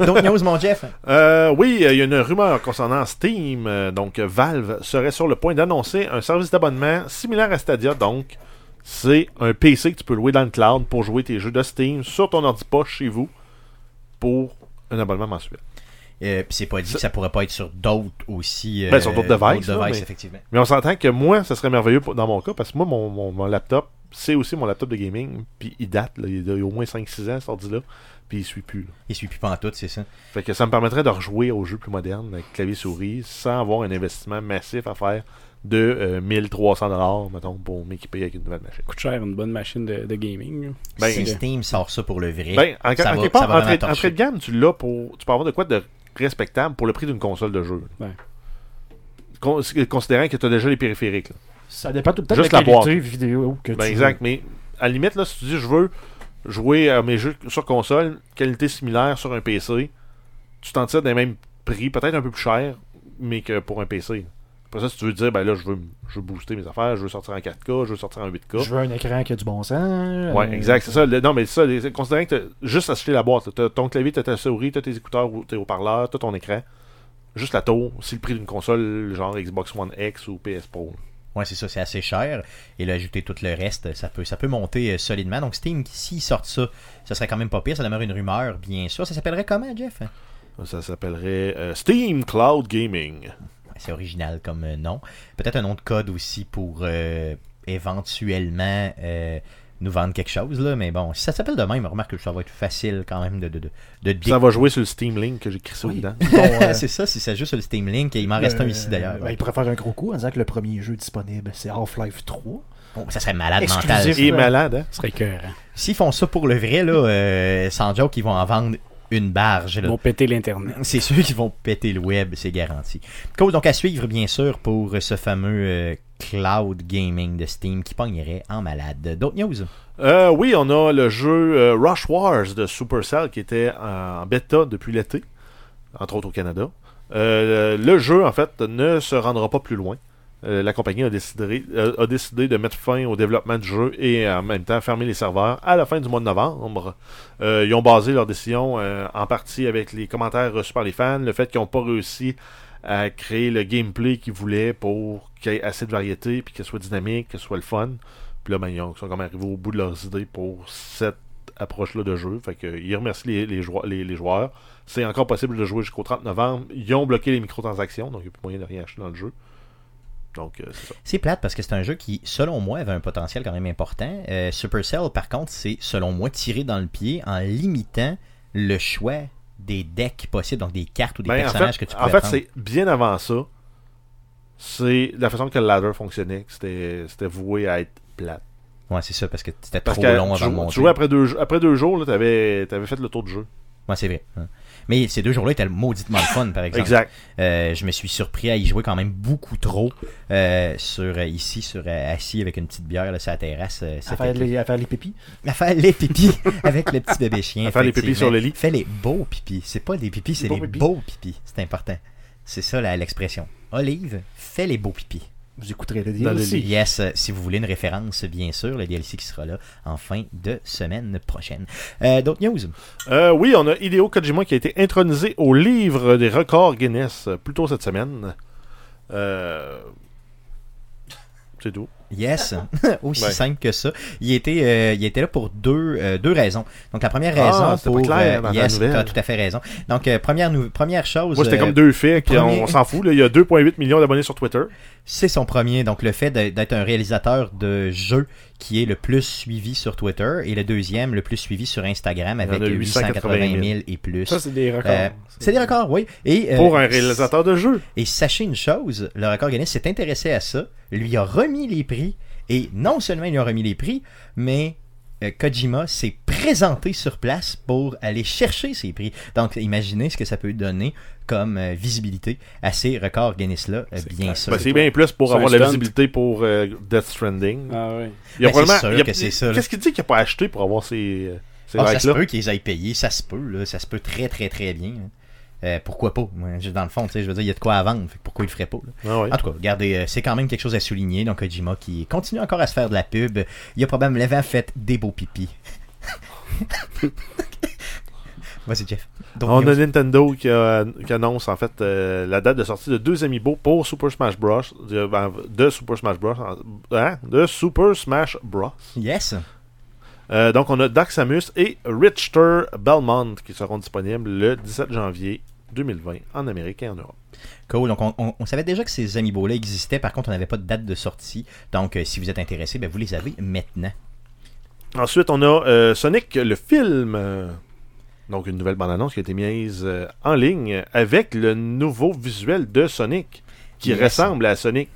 Donc, news, mon Jeff? Euh, oui, euh, il y a une rumeur concernant Steam. Euh, donc, euh, Valve serait sur le point d'annoncer un service d'abonnement similaire à Stadia. Donc, c'est un PC que tu peux louer dans le cloud pour jouer tes jeux de Steam sur ton ordi poche chez vous pour un abonnement mensuel. Euh, Puis c'est pas dit que ça pourrait pas être sur d'autres aussi. euh, Ben, sur d'autres devices, là, mais- effectivement. Mais on s'entend que moi, ça serait merveilleux pour- dans mon cas parce que moi, mon, mon- mon laptop, c'est aussi mon laptop de gaming. Puis il date, là, il y a au moins 5-6 ans, cet ordi-là. Puis il suit plus. là. Il suit plus pas en tout, c'est ça. Fait que ça me permettrait de rejouer aux jeux plus modernes avec clavier souris sans avoir un investissement massif à faire de euh, 1300 dollars mettons pour m'équiper avec une nouvelle machine. coûte cher une bonne machine de, de gaming. Ben, si Steam sort ça pour le vrai, Ben, en, ça en va- part, ça va entrée, entrée de gamme, tu l'as pour tu peux avoir de quoi de respectable pour le prix d'une console de jeu. Con- considérant que tu as déjà les périphériques. là. Ça dépend tout le temps Juste de la la boîte. qualité vidéo que Ben, tu exact, mais à la limite là si tu dis je veux jouer à mes jeux sur console, qualité similaire sur un PC, tu t'en tires des mêmes prix, peut-être un peu plus cher, mais que pour un PC. Après ça, si tu veux dire, ben là, je veux, je veux booster mes affaires, je veux sortir en 4K, je veux sortir en 8K. Je veux un écran qui a du bon sens. Ouais, euh, exact, c'est ça. Le- non, mais ça, les- considérant que juste acheté la boîte, t'as ton clavier, t'as ta souris, t'as tes écouteurs ou tes haut-parleurs, t'as ton écran. Juste la tour, c'est le prix d'une console genre Xbox One X ou PS Pro. là. Ouais, c'est ça, c'est assez cher. Et là, ajouter tout le reste, ça peut, ça peut monter euh, solidement. Donc, Steam, s'ils sortent ça, ça serait quand même pas pire. Ça demeure une rumeur, bien sûr. Ça s'appellerait comment, Jeff? Ça s'appellerait euh, Steam Cloud Gaming. Ouais, C'est original comme euh, nom. Peut-être un nom de code aussi pour euh, éventuellement euh, nous vendre quelque chose, là. Mais bon, si ça s'appelle de même, remarque que ça va être facile quand même de. de, de, ça va jouer sur le Steam Link que j'ai crissé Oui. dedans. bon, euh, c'est ça, si ça joue sur le Steam Link, et il m'en reste un ici d'ailleurs. ben, il pourrait faire un gros coup en disant que le premier jeu disponible, c'est Half-Life 3. Bon, ça serait malade Exclusif. mental. Il est malade, hein? Ce serait cœur. S'ils font ça pour le vrai, là, euh, sans joke, ils vont en vendre une barge. Ils vont péter l'Internet. C'est sûr qu'ils vont péter le web, c'est garanti. Cause donc à suivre, bien sûr, pour ce fameux euh, cloud gaming de Steam qui pognerait en malade. D'autres news? Euh, oui, on a le jeu euh, Rush Wars de Supercell qui était en bêta depuis l'été, entre autres au Canada. Euh, le jeu, en fait, ne se rendra pas plus loin. La compagnie a décidé, a décidé de mettre fin au développement du jeu et en même temps fermer les serveurs à la fin du mois de novembre. Ils ont basé leur décision en partie avec les commentaires reçus par les fans, le fait qu'ils n'ont pas réussi à créer le gameplay qu'ils voulaient pour qu'il y ait assez de variété, puis qu'elle soit dynamique, que ce soit le fun. Puis là, ben, ils ont- sont comme arrivés au bout de leurs idées pour cette approche-là de jeu. Fait que, ils remercient les, joueurs. C'est encore possible de jouer jusqu'au 30 novembre. Ils ont bloqué les microtransactions, donc il n'y a plus moyen de rien acheter dans le jeu. Donc, euh. C'est plate parce que c'est un jeu qui, selon moi, avait un potentiel quand même important. Euh, Supercell, par contre, c'est, selon moi, tiré dans le pied en limitant le choix des decks possibles, donc des cartes ou des Ben, en personnages fait, que tu en peux fait prendre. c'est bien avant ça. c'est la façon que le ladder fonctionnait, c'était voué à être plate. Ouais, c'est ça, parce que c'était trop long tu, avant de monter. tu jouais après deux, après deux jours, t'avais, t'avais fait le tour du jeu. Ouais, c'est vrai. hein. Mais ces deux jours-là étaient mauditement le fun, par exemple. Exact. Euh, je me suis surpris à y jouer quand même beaucoup trop euh, sur euh, ici, sur euh, assis avec une petite bière là, sur la terrasse. euh, À faire, les, à faire les pépis. À faire les pipis avec le petit bébé chien. À faire les pipis sur le lit. Fais les beaux pipis. C'est pas des pipis, c'est les pipis. beaux pipis. C'est important. C'est ça la- l'expression. Olive, fais les beaux pipis. Vous écouterez le Dans le DLC. Yes, euh, si vous voulez une référence, bien sûr, le DLC qui sera là en fin de semaine prochaine. Euh, D'autres news? Euh, oui, on a Hideo Kojima qui a été intronisé au livre des records Guinness plus tôt cette semaine. Euh, C'est tout. Yes, aussi Ouais. simple que ça. Il était, euh, il était là pour deux, euh, deux raisons. Donc la première Ah, raison c'était pour pas clair euh, yes, tu as tout à fait raison. Donc euh, première première chose, Moi, c'était comme deux faits, premier- on s'en fout. là. Il y a 2,8 millions d'abonnés sur Twitter. c'est son premier. Donc le fait d'être un réalisateur de jeux qui est le plus suivi sur Twitter et le deuxième le plus suivi sur Instagram avec a 880 000 et plus. Ça, c'est des records. Euh, c'est des records, oui. Et, euh, Pour un réalisateur de jeu. Et sachez une chose, le record Guinness s'est intéressé à ça, lui a remis les prix, et non seulement il lui a remis les prix, mais euh, Kojima s'est présenté sur place pour aller chercher ces prix. Donc imaginez ce que ça peut donner comme euh, visibilité à ces records Guinness-là, euh, bien clair. sûr. Ben, c'est bien plus pour avoir la visibilité pour euh, Death Stranding. Ah oui. Il y a Ben, probablement- sûr il y a- que c'est ça. Qu'est-ce qu'il dit qu'il n'a pas acheté pour avoir ces, euh, ces Ah, ça se peut qu'ils aient payé, ça se peut, là, ça se peut très très très bien. hein. Euh, pourquoi pas? Dans le fond, je veux dire, il y a de quoi à vendre, fait pourquoi il le ferait pas? là? Ah. En tout cas, regardez, euh, c'est quand même quelque chose à souligner. Donc, Kojima qui continue encore à se faire de la pub. Il a probablement fait des beaux pipis. Vas-y, Jeff. On a? Nintendo qui, annonce en fait euh, la date de sortie de deux amiibo pour Super Smash Bros. De, ben, de Super Smash Bros. Hein? De Super Smash Bros. Yes. Euh, donc on a Dark Samus et Richter Belmont qui seront disponibles le 17 janvier 2020 en Amérique et en Europe. Cool. Donc, on, on- on savait déjà que ces amiibo-là existaient. Par contre, on n'avait pas de date de sortie. Donc, euh, si vous êtes intéressé, ben, vous les avez maintenant. Ensuite, on a euh, Sonic le film. donc une nouvelle bande-annonce qui a été mise en ligne avec le nouveau visuel de Sonic qui Yes. ressemble à Sonic.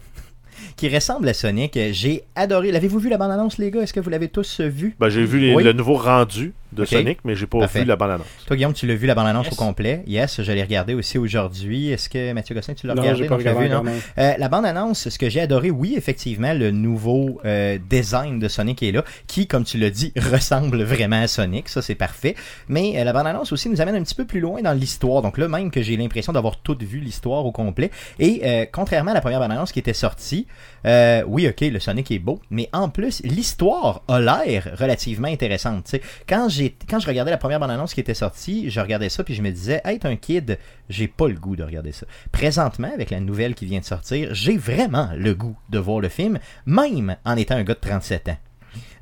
Qui ressemble à Sonic. J'ai adoré. L'avez-vous vu la bande-annonce, les gars? Est-ce que vous l'avez tous euh, vu? Ben, j'ai vu les- Oui. le nouveau rendu de. Sonic, mais j'ai pas Parfait. vu la bande-annonce. Toi, Guillaume, tu l'as vu la bande-annonce Yes. au complet. Yes, je l'ai regardé aussi aujourd'hui. Est-ce que Mathieu Gosselin, tu l'as Non, regardé? j'ai pas Non, regardé vu, non? Euh, la bande-annonce, ce que j'ai adoré, oui, effectivement, le nouveau euh, design de Sonic est là, qui, comme tu l'as dit, ressemble vraiment à Sonic, ça c'est parfait. Mais euh, la bande-annonce aussi nous amène un petit peu plus loin dans l'histoire, donc là même que j'ai l'impression d'avoir tout vu l'histoire au complet. Et euh, contrairement à la première bande-annonce qui était sortie, euh, oui, ok, le Sonic est beau, mais en plus, l'histoire a l'air relativement intéressante. tu sais. Quand, quand je regardais la première bande-annonce qui était sortie, je regardais ça puis je me disais, être un kid, j'ai pas le goût de regarder ça. Présentement, avec la nouvelle qui vient de sortir, j'ai vraiment le goût de voir le film, même en étant un gars de 37 ans.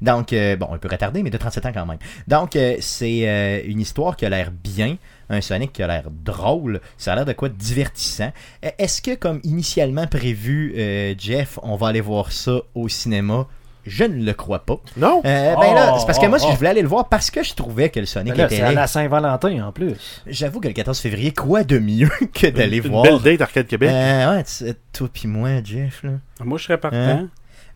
Donc, euh, bon, un peu retardé, mais de 37 ans quand même. Donc, euh, c'est euh, une histoire qui a l'air bien, un Sonic qui a l'air drôle, ça a l'air de quoi divertissant. Euh, Est-ce que, comme initialement prévu, Jeff, on va aller voir ça au cinéma Je ne le crois pas. Non? Euh, ben là, c'est parce que moi, oh, je oh. voulais aller le voir parce que je trouvais que le Sonic Mais là, était c'est à la Saint-Valentin en plus. J'avoue que le 14 février, quoi de mieux que d'aller une voir? belle date Arcade Québec. euh, ouais, toi puis moi, Jeff, là. Moi, je serais partant. Hein?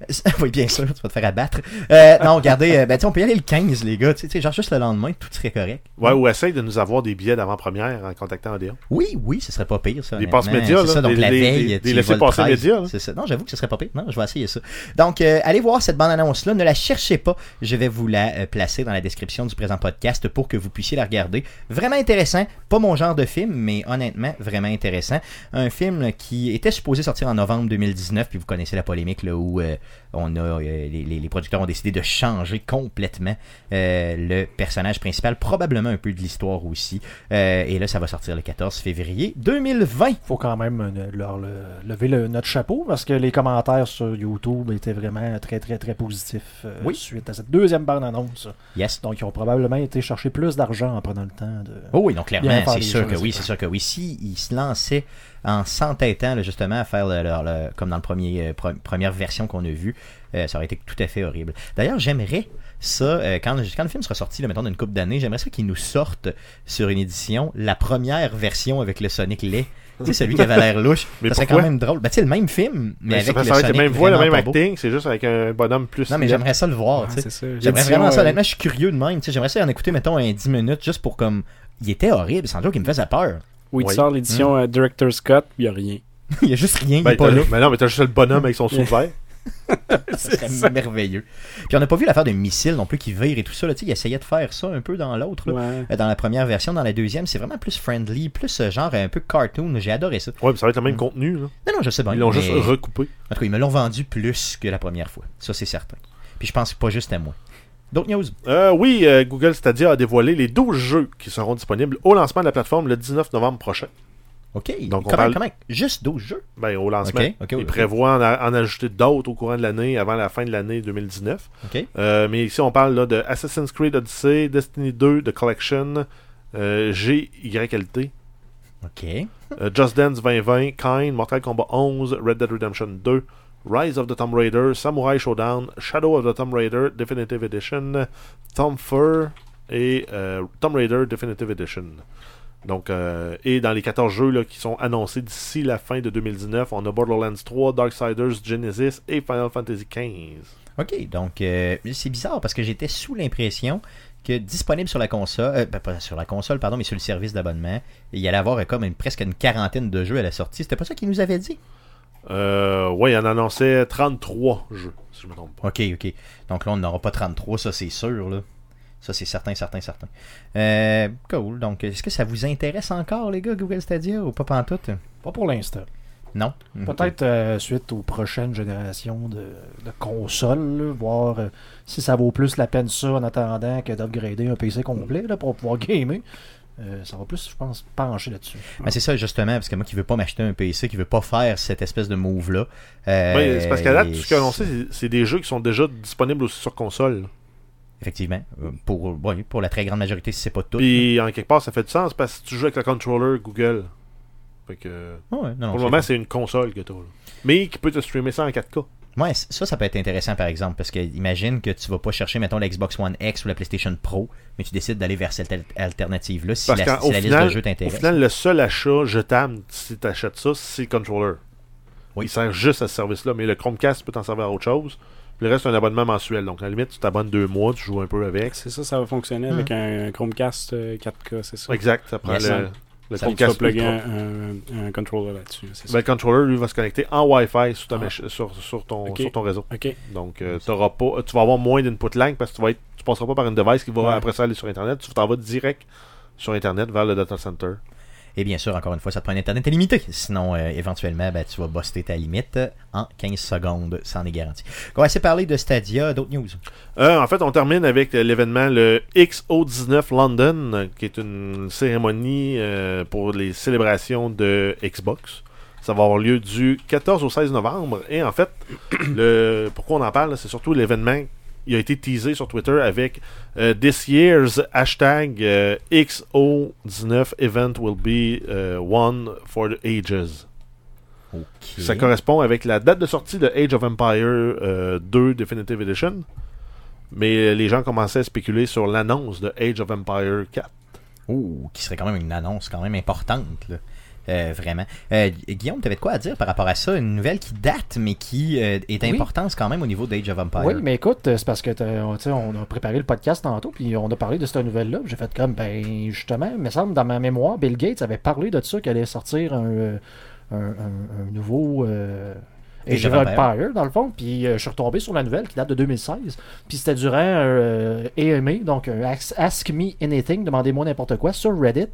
oui, bien sûr, tu vas te faire abattre. Euh, non, regardez, euh, ben, on peut y aller le 15, les gars. Tu genre juste le lendemain, tout serait correct. Ouais, ou essaye de nous avoir des billets d'avant-première en contactant Odéon. Oui, oui, ce serait pas pire, ça. Des passes médias, C'est là, ça, donc des- la veille, des- des laissés passer 13. médias, là. C'est ça. Non, j'avoue que ce serait pas pire. Non, je vais essayer ça. Donc, euh, allez voir cette bande-annonce-là. Ne la cherchez pas. Je vais vous la euh, placer dans la description du présent podcast pour que vous puissiez la regarder. Vraiment intéressant. Pas mon genre de film, mais honnêtement, vraiment intéressant. Un film qui était supposé sortir en novembre 2019, puis vous connaissez la polémique là, où on a, euh, les, producteurs ont décidé de changer complètement euh, le personnage principal, probablement un peu de l'histoire aussi. Euh, et là, ça va sortir le 14 février 2020. faut quand même leur le- lever le- notre chapeau parce que les commentaires sur YouTube étaient vraiment très très très positifs Oui. suite à cette deuxième bande-annonce. Yes. Donc ils ont probablement été chercher plus d'argent en prenant le temps de... Oh oui, donc clairement, c'est sûr que oui, c'est sûr que oui. Si ils se lançaient en s'entêtant là, justement à faire le, le- le- comme dans le premier euh, pre- première version qu'on a vue, euh, ça aurait été tout à fait horrible. D'ailleurs, j'aimerais ça, euh, quand, quand le film sera sorti, là, mettons, d'une couple d'années, j'aimerais ça qu'ils nous sortent sur une édition la première version avec le Sonic lait. Tu sais, celui qui avait l'air louche. Mais ça serait quand même drôle. Ben, tu sais, le même film, mais, Mais avec ça, le Sonic la même voix, le même acting, c'est juste avec un bonhomme plus. Non, mais j'aimerais ça le voir, Ouais, tu sais. c'est ça. J'aimerais vraiment ça, honnêtement, je suis curieux de même. tu sais, J'aimerais ça en écouter, mettons, un 10 minutes juste pour comme. Il était horrible, sans doute qu'il me faisait peur. Oui, tu Oui. sors l'édition euh, Director's Scott, il n'y a rien. il y a juste rien, il Ben, est pas là. mais non, mais t'as juste le bonhomme avec son. Ça serait merveilleux. Puis on n'a pas vu l'affaire de missile non plus qui vire et tout ça. Là. Il essayait de faire ça un peu dans l'autre. Ouais. Euh, Dans la première version, dans la deuxième, c'est vraiment plus friendly, plus euh, genre un peu cartoon. J'ai adoré ça. Ouais, mais ça va être le même contenu. Là. Non, non, je sais bien. Ils l'ont mais- juste recoupé. En tout cas, ils me l'ont vendu plus que la première fois. Ça, c'est certain. Puis je pense pas juste à moi. D'autres news? Euh, oui, euh, Google Stadia a dévoilé les 12 jeux qui seront disponibles au lancement de la plateforme le 19 novembre prochain. Ok. Donc, on comment, parle- comment? Juste 12 jeux? Ben, au lancement. Ok, ok, Ils prévoient en, a- en ajouter d'autres au courant de l'année, avant la fin de l'année 2019. Ok. Euh, mais ici, on parle là, de Assassin's Creed Odyssey, Destiny 2, The Collection, euh, GYLT, Ok. euh, Just Dance 2020, Kind, Mortal Kombat 11, Red Dead Redemption 2, Rise of the Tomb Raider, Samurai Showdown, Shadow of the Tomb Raider Definitive Edition, Thumper et euh, Tomb Raider Definitive Edition. Donc, euh, et dans les 14 jeux qui sont annoncés d'ici la fin de 2019, on a Borderlands 3, Darksiders, Genesis et Final Fantasy XV. Ok. Donc, euh, c'est bizarre parce que j'étais sous l'impression que disponible sur la console, pas sur la console, pardon, mais sur le service d'abonnement, il y allait avoir comme presque une quarantaine de jeux à la sortie. C'était pas ça qu'ils nous avait dit? Euh, ouais, il en annonçait 33 jeux, si je me trompe pas. Ok, ok. Donc là, on n'aura pas 33, ça c'est sûr, là. Ça c'est certain, certain, certain. Euh, cool. Donc, est-ce que ça vous intéresse encore, les gars, Google Stadia, ou pas pantoute? Pas pour l'instant. Non? Peut-être euh, suite aux prochaines générations de, de consoles, là, voir euh, si ça vaut plus la peine ça en attendant que d'upgrader un PC complet là, pour pouvoir gamer. Euh, ça va plus, je pense, pencher là-dessus. Ben, c'est ça, justement, parce que moi qui veux pas m'acheter un PC, qui veut pas faire cette espèce de move-là. euh, Ouais, c'est parce qu'à date, tout ce qu'ils ont et- annoncé, c'est- des jeux qui sont déjà disponibles aussi sur console. Effectivement. euh, Pour, pour la très grande majorité, si c'est pas tout. Puis en quelque part, ça fait du sens parce que tu joues avec le controller Google. Fait que Ouais, non, pour le c'est moment, c'est une console que tu Mais qui peut te streamer ça en 4K. Ouais, ça, ça peut être intéressant par exemple, parce que imagine que tu vas pas chercher, mettons, la Xbox One X ou la PlayStation Pro, mais tu décides d'aller vers cette al- alternative-là si Parce la, qu'au si la liste de jeux au t'intéresse. final, le seul achat jetable, si tu achètes ça, c'est le controller. Oui. Il sert juste à ce service-là, mais le Chromecast peut t'en servir à autre chose. Puis le reste, c'est un abonnement mensuel. Donc, à la limite, tu t'abonnes deux mois, tu joues un peu avec. C'est ça, ça va fonctionner Hmm. avec un Chromecast euh, 4K, c'est ça. Exact, ça prend Yes. le, le Ça, Chromecast plugger un, un, un controller là-dessus, Ben, le controller, lui, va se connecter en Wi-Fi sur, ta Ah. sur, sur ton, Ok. sur ton réseau. Donc, euh, t'auras pas, tu vas avoir moins d'input lag parce que tu vas être, tu passeras pas par une device qui va Ouais. après ça aller sur Internet. Tu t'en vas direct sur Internet vers le data center. Et bien sûr, encore une fois, ça te prend un Internet illimité. Sinon, euh, éventuellement, ben, tu vas buster ta limite euh, en 15 secondes. Ça en est garanti. On va essayer de parler de Stadia, d'autres news? Euh, en fait, on termine avec l'événement le XO19 London, qui est une cérémonie pour les célébrations de Xbox. Ça va avoir lieu du 14 au 16 novembre. Et en fait, le pourquoi on en parle, c'est surtout l'événement. Il a été teasé sur Twitter avec euh, This year's hashtag euh, XO19 event will be euh, one for the ages. Ça correspond avec la date de sortie de Age of Empire euh, 2 Definitive Edition. Mais les gens commençaient à spéculer sur l'annonce de Age of Empire 4. Ouh, qui serait quand même une annonce quand même importante, là. Euh, vraiment. Euh, Guillaume, tu avais de quoi à dire par rapport à ça? Une nouvelle qui date, mais qui euh, est Oui. d'importance quand même au niveau d'Age of Empire. Oui, mais écoute, c'est parce que on, a préparé le podcast tantôt, puis on a parlé de cette nouvelle-là. J'ai fait comme, ben, justement, il me semble, dans ma mémoire, Bill Gates avait parlé de ça, qu'il allait sortir un, un, un- un nouveau euh, Age of Empire, dans le fond. Puis euh, je suis retombé sur la nouvelle qui date de 2016. Puis c'était durant euh, AMA, donc un Ask, Me Anything, demandez-moi n'importe quoi, sur Reddit.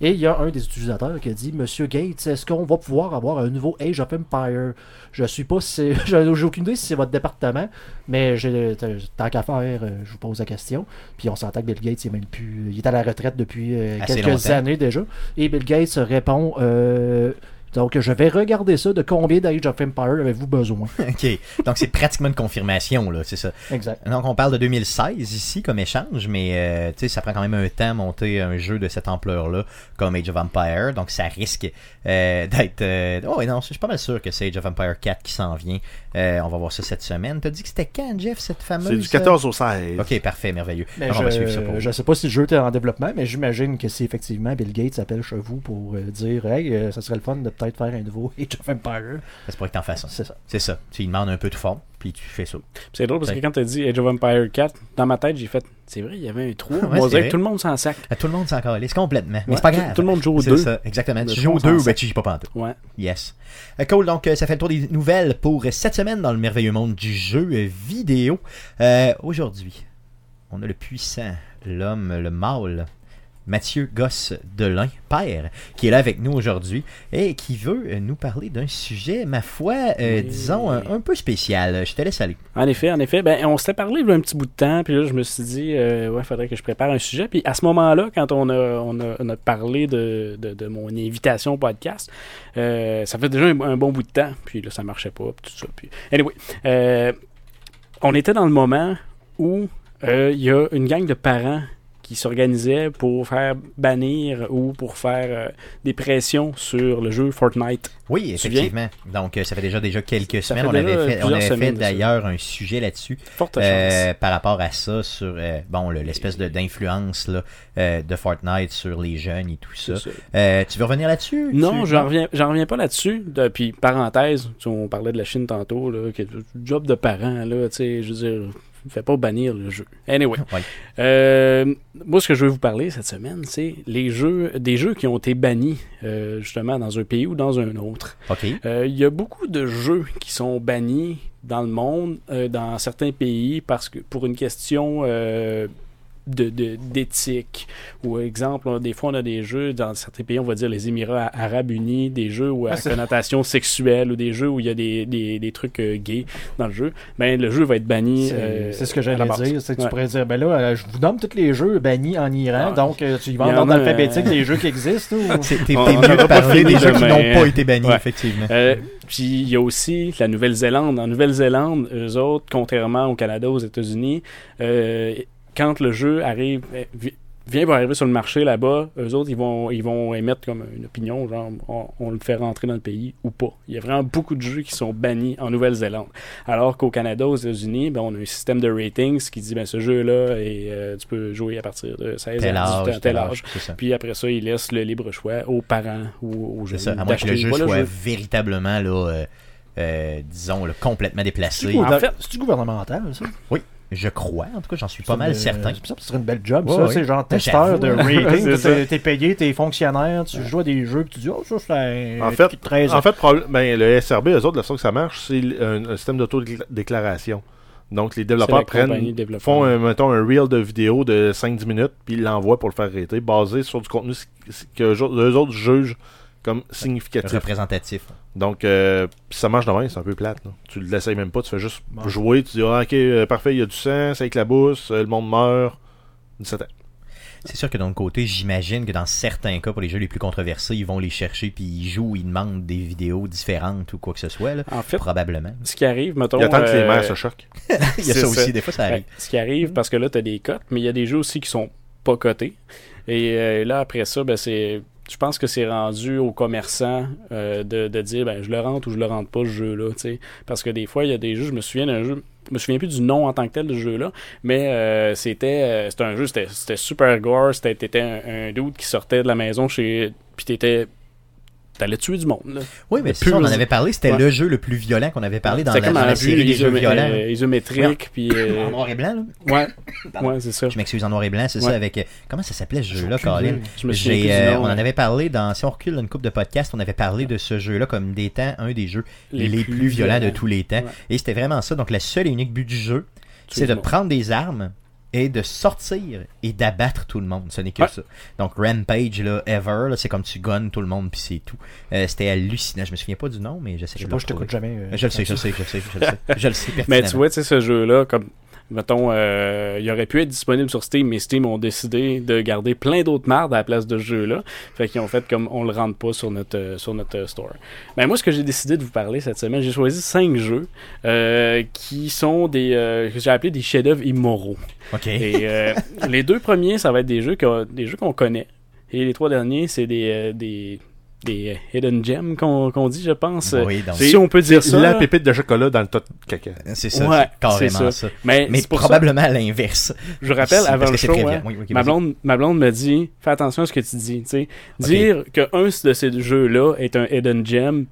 Et il y a un des utilisateurs qui a dit Monsieur Gates, est-ce qu'on va pouvoir avoir un nouveau Age of Empire Je suis pas si. J'ai j'ai aucune idée si c'est votre département, mais j'ai- tant qu'à faire, euh, je vous pose la question. Puis on s'entend que Bill Gates il est même plus. Il est à la retraite depuis euh, quelques longtemps. années déjà. Et Bill Gates répond euh, Donc, je vais regarder ça. De combien d'Age of Empire avez-vous besoin? OK. Donc, c'est pratiquement une confirmation, là, c'est ça. Exact. Donc, on parle de 2016 ici comme échange, mais euh, tu sais, ça prend quand même un temps à monter un jeu de cette ampleur-là, comme Age of Empire. Donc, ça risque euh, d'être. euh, Oh, et non, je suis pas mal sûr que c'est Age of Empire 4 qui s'en vient. Euh, on va voir ça cette semaine. T'as dit que c'était quand, Jeff, cette fameuse. C'est du 14 au 16. Ok, parfait, merveilleux. Mais Alors, on va suivre ça pour je, je sais pas si le jeu était en développement, mais j'imagine que si effectivement Bill Gates appelle chez vous pour dire Hey, ça serait le fun de peut-être faire un nouveau Age of Empire. Ça se pourrait que t'en fasses un. C'est ça. C'est ça. Tu lui demandes un peu de fond, puis tu fais ça. C'est drôle parce que quand t'as dit Age of Empire 4, dans ma tête, j'ai fait c'est vrai, il y avait un 3. Ouais, on c'est dirait vrai. que tout le monde s'en sac. Ah, Tout le monde s'en calisse complètement. Mais Ouais, c'est pas tout- grave. Tout le monde joue au C'est 2. ça, exactement. Tu joues au on s'en 2 ou sac. ben tu joues pas pantoute. Ouais. Yes. Euh, cool, donc euh, ça fait le tour des nouvelles pour cette semaine dans le merveilleux monde du jeu vidéo. Euh, Aujourd'hui, on a le puissant, l'homme, le mâle, Mathieu Gosse Delin, père, qui est là avec nous aujourd'hui et qui veut euh, nous parler d'un sujet, ma foi, euh, Oui. disons, un, un peu spécial. Je te laisse aller. En effet, en effet. Ben, on s'était parlé il y a un petit bout de temps, puis là, je me suis dit, euh, ouais, faudrait que je prépare un sujet. Puis à ce moment-là, quand on a, on a, on a parlé de, de, de mon invitation au podcast, euh, ça fait déjà un, un bon bout de temps, puis là, ça marchait pas, puis tout ça. Puis... Anyway, on était dans le moment où il y a une gang de parents qui s'organisaient pour faire bannir ou pour faire euh, des pressions sur le jeu Fortnite. Oui, effectivement. Donc, euh, ça fait déjà, déjà quelques Ça semaines. fait On avait fait, on avait fait d'ailleurs un sujet là-dessus. Euh, chance. par rapport à ça sur bon le- l'espèce de d'influence de Fortnite sur les jeunes et tout ça. Tu veux revenir là-dessus? Non, Tu- j'en reviens, j'en reviens pas là-dessus. De- Puis, parenthèse, on parlait de la Chine tantôt, là, qui est le job de parent, là, tu sais, je veux dire, fait pas bannir le jeu. Anyway. Ouais. Euh, moi, ce que je veux vous parler cette semaine, c'est les jeux, des jeux qui ont été bannis, euh, justement, dans un pays ou dans un autre. Euh, Il y a beaucoup de jeux qui sont bannis dans le monde, dans certains pays, parce que pour une question euh, de de- d'éthique. Ou exemple, on- des fois on a des jeux dans certains pays, on va dire les Émirats arabes unis, des jeux où à Ah, c'est- connotation sexuelle ou des jeux où il y a des, des, des trucs euh, gays dans le jeu. Ben le jeu va être banni. C'est euh, ce que à la j'allais dire. c'est que Ouais. Tu pourrais dire, ben là, euh, je vous nomme tous les jeux bannis en Iran, Ah, donc euh, tu y vas en en ordre alphabétique euh, des jeux qui existent ou... C'est- T'es mieux de pas parler des jeux qui n'ont pas été bannis, Ouais. effectivement. Euh, puis il y a aussi la Nouvelle-Zélande. En Nouvelle-Zélande, eux autres, contrairement au Canada, aux États-Unis, euh, quand le jeu arrive, vi- vient pour arriver sur le marché là-bas, eux autres, ils vont, ils vont émettre comme une opinion, genre, on, on le fait rentrer dans le pays ou pas. Il y a vraiment beaucoup de jeux qui sont bannis en Nouvelle-Zélande. Alors qu'au Canada, aux États-Unis, ben, on a un système de ratings qui dit, ben, ce jeu-là, et, euh, tu peux jouer à partir de 16 Tel à 18 ans, âge, tel âge. c'est. Puis après ça, ils laissent le libre choix aux parents ou aux C'est jeunes. ça. À moins que le jeu soit le jeu. véritablement là, euh, euh, disons, là, complètement déplacé. En fait- c'est-tu gouvernemental, ça? Je crois, en tout cas, j'en suis pas mal Euh, certain. Ça, ce serait une belle job, Ouais, ça. ouais. C'est genre Ben, testeur de j'avoue. rating. C'est. T'es payé, t'es fonctionnaire, tu joues à des jeux, puis tu dis, oh, ça, c'est un En fait, 13 En fait, ben, le SRB, eux autres, la façon que ça marche, c'est un, un système d'autodéclaration. Donc, les C'est développeurs prennent, font, un, mettons, un reel de vidéo de 5-10 minutes, puis ils l'envoient pour le faire arrêter, basé sur du contenu que eux autres jugent comme significatif. Représentatif. Donc, euh, pis ça marche de même, c'est un peu plate. là. Tu l'essayes même pas, tu fais juste Bon. jouer, tu dis, ah, ok, euh, parfait, il y a du sang, ça éclabousse, euh, le monde meurt. 17 ans. C'est sûr que d'un côté, j'imagine que dans certains cas, pour les jeux les plus controversés, ils vont les chercher puis ils jouent, ils demandent des vidéos différentes ou quoi que ce soit. Là. En fait, Probablement. ce qui arrive, mettons. Il attend que les mères se choquent. Il y a ça ça. aussi, des fois ça arrive. ce qui arrive, parce que là, tu as des cotes, mais il y a des jeux aussi qui sont pas cotés. Et euh, là, après ça, ben, c'est. Je pense que c'est rendu aux commerçants euh, de, de dire ben, je le rentre ou je le rentre pas ce jeu-là. Parce que des fois, il y a des jeux, je me souviens d'un jeu, je me souviens plus du nom en tant que tel de jeu-là, mais euh, c'était euh, c'était un jeu, c'était super gore, c'était un, un dude qui sortait de la maison chez. Puis t'étais. T'allais tuer du monde. Là. Oui, mais ça, on en avait parlé. C'était Ouais. le jeu le plus violent qu'on avait parlé dans la, C'était comme dans la série des jeux violents. euh, isométrique. Puis, euh, En noir et blanc, là. ouais, ouais c'est ça. Je m'excuse, en noir et blanc, c'est Ouais. ça, avec... euh, Comment ça s'appelait ce jeu-là, Colin? Je me euh, on en avait parlé dans, si on recule une coupe de podcast, on avait parlé de ce jeu-là comme des temps, un des jeux les, plus, violents de tous les temps. Ouais. Et c'était vraiment ça. Donc, le seul et unique but du jeu, c'est de prendre des armes et de sortir et d'abattre tout le monde. Ce n'est que Ouais. ça. Donc, Rampage, là, ever, là, c'est comme tu gonnes tout le monde puis c'est tout. Euh, c'était hallucinant. Je me souviens pas du nom, mais j'essaie Je sais de pas, le je t'écoute jamais. euh, Je le sais, je le sais, je le sais, je le sais. Je le sais. Mais tu vois, tu sais, ce jeu-là, comme mettons, euh, il aurait pu être disponible sur Steam, mais Steam ont décidé de garder plein d'autres mardes à la place de ce jeu-là. Fait qu'ils ont fait comme on le rentre pas sur notre, euh, sur notre euh, store. Ben, moi, ce que j'ai décidé de vous parler cette semaine, j'ai choisi cinq jeux euh, qui sont des, que j'ai appelé des chefs-d'œuvre immoraux. OK. Et euh, les deux premiers, ça va être des jeux qu'on, des jeux qu'on connaît. Et les trois derniers, c'est des, des, des euh, hidden gems qu'on, qu'on dit, je pense. Oui, donc, si on peut dire ça. La pépite de chocolat dans le tas de caca. c'est ça, Ouais, carrément ça. ça. Mais, Mais probablement à l'inverse. je rappelle avant le show, hein. Oui, ma, blonde, ma blonde me dit fais attention à ce que tu dis. Dire que un de ces jeux-là est un hidden gem,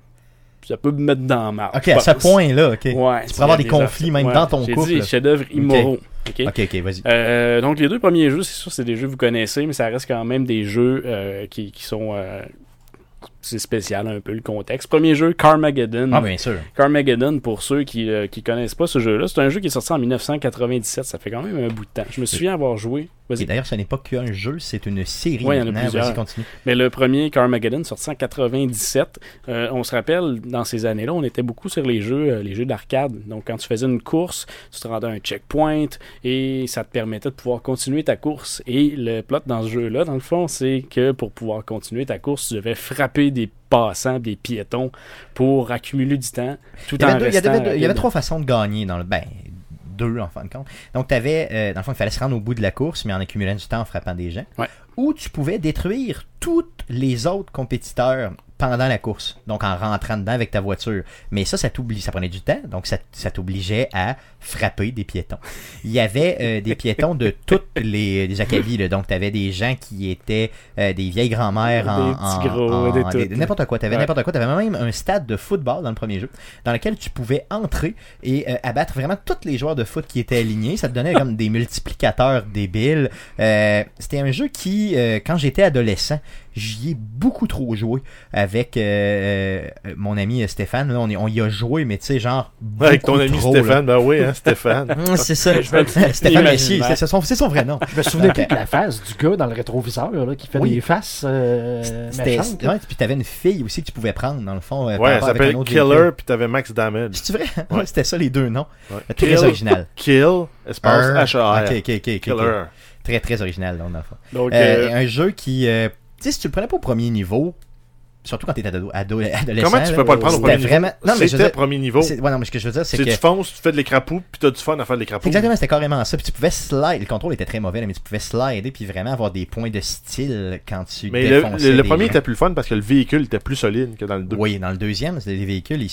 ça peut me mettre dans la marde. OK, à ce point-là, OK. Ouais, tu y avoir des conflits même ouais, dans ton couple. dit chef-d'œuvre immoraux. ok? OK, vas-y. Euh, donc les deux premiers jeux, c'est sûr, c'est des jeux que vous connaissez, mais ça reste quand même des jeux euh, qui, qui sont euh, c'est spécial un peu le contexte. Premier jeu, Carmageddon. Ah, bien sûr. Carmageddon, pour ceux qui euh, qui connaissent pas ce jeu-là, c'est un jeu qui est sorti en 1997. Ça fait quand même un bout de temps. Je me souviens avoir joué. Et d'ailleurs, ce n'est pas qu'un jeu, c'est une série. Ouais, il y en a plusieurs. Continue. Mais le premier Carmageddon sorti en 97, euh, on se rappelle dans ces années-là, on était beaucoup sur les jeux, euh, les jeux d'arcade. Donc quand tu faisais une course, tu te rendais à un checkpoint et ça te permettait de pouvoir continuer ta course. Et le plot dans ce jeu-là, dans le fond, c'est que pour pouvoir continuer ta course, tu devais frapper des passants, des piétons pour accumuler du temps tout Il y, en avait deux- il y avait deux- il y avait rapide. trois façons de gagner dans le. Ben, deux en fin de compte. Donc, tu avais. dans le fond, il fallait se rendre au bout de la course, mais en accumulant du temps en frappant des gens. Ouais. Ou tu pouvais détruire tous les autres compétiteurs pendant la course. Donc, en rentrant dedans avec ta voiture. Mais ça, ça t'oblige. Ça prenait du temps. Donc, ça, ça t'obligeait à frapper des piétons. Il y avait euh, des piétons de toutes les, les là. Donc, tu avais des gens qui étaient euh, des vieilles grand-mères en. Gros, des-. N'importe quoi. Tu avais Ouais. n'importe quoi. Tu avais même un stade de football dans le premier jeu dans lequel tu pouvais entrer et euh, abattre vraiment tous les joueurs de foot qui étaient alignés. Ça te donnait comme des multiplicateurs débiles. Euh, C'était un jeu qui, euh, quand j'étais adolescent, j'y ai beaucoup trop joué avec euh, euh, mon ami Stéphane. Là, on, y- on y a joué, mais tu sais, genre. Avec ton ami trop, là. Stéphane, ben oui, hein, Stéphane. C'est ça, Je me- Stéphane Messier, c'est son, c'est son vrai nom. Je me souvenais plus de la face du gars dans le rétroviseur là, qui fait Oui. des faces euh, C'était, méchantes. ouais, puis t'avais une fille aussi que tu pouvais prendre, dans le fond. euh, Ouais, elle s'appelle Killer, puis t'avais Max Damage. C'est vrai? Ouais. C'était ça les deux noms. Ouais. Très Kill, original. Kill, espace H-A-R. Ok, ok, ok, ok, ok. Killer. Très, très original, donc, dans le fond. Donc, Euh, euh, un jeu qui. Tu sais, si tu le prenais pas au premier niveau, surtout quand t'étais ado, ado- adolescent. Comment tu peux pas le prendre au premier niveau? vraiment... Non, mais C'était dire, premier niveau. ouais, non, mais ce que je veux dire, c'est que. tu fonces, tu fais de l'écrapou, puis t'as du fun à faire de l'écrapou. Exactement, c'était carrément ça. Puis tu pouvais slide. Le contrôle était très mauvais, mais tu pouvais slider puis vraiment avoir des points de style quand tu Mais le, le- le premier gens. était plus fun parce que le véhicule était plus solide que dans le 2. Oui, dans le deuxième, c'était des véhicules, ils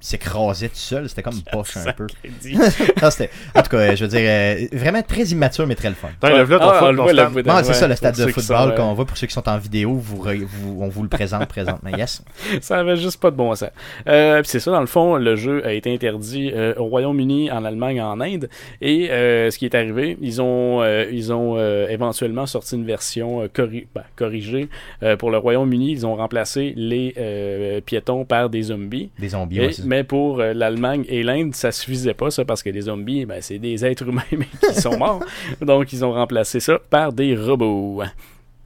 s- s'écrasaient tout seuls. C'était comme poche un peu. Non, c'était- en tout cas, je veux dire, euh, vraiment très immature, mais très le fun. Attends, Ah, on voit, le Bon, c'est ouais, ça, le stade de football sont, qu'on euh, voit pour ceux qui sont en vidéo. Vous, re- vous- on vous le présente présentement. Yes. ça avait juste pas de bon sens. Euh, puis c'est ça, dans le fond, le jeu a été interdit euh, au Royaume-Uni, en Allemagne, en Inde. Et euh, ce qui est arrivé, ils ont, euh, ils ont euh, éventuellement sorti une version euh, corri- ben, corrigée euh, pour le Royaume-Uni. Ils ont remplacé les euh, piétons par des zombies. Des zombies, Et- ouais, c'est ça. Mais pour euh, l'Allemagne et l'Inde, ça suffisait pas, ça, parce que les zombies, ben, c'est des êtres humains mais qui sont morts. Donc, ils ont remplacé ça par des robots.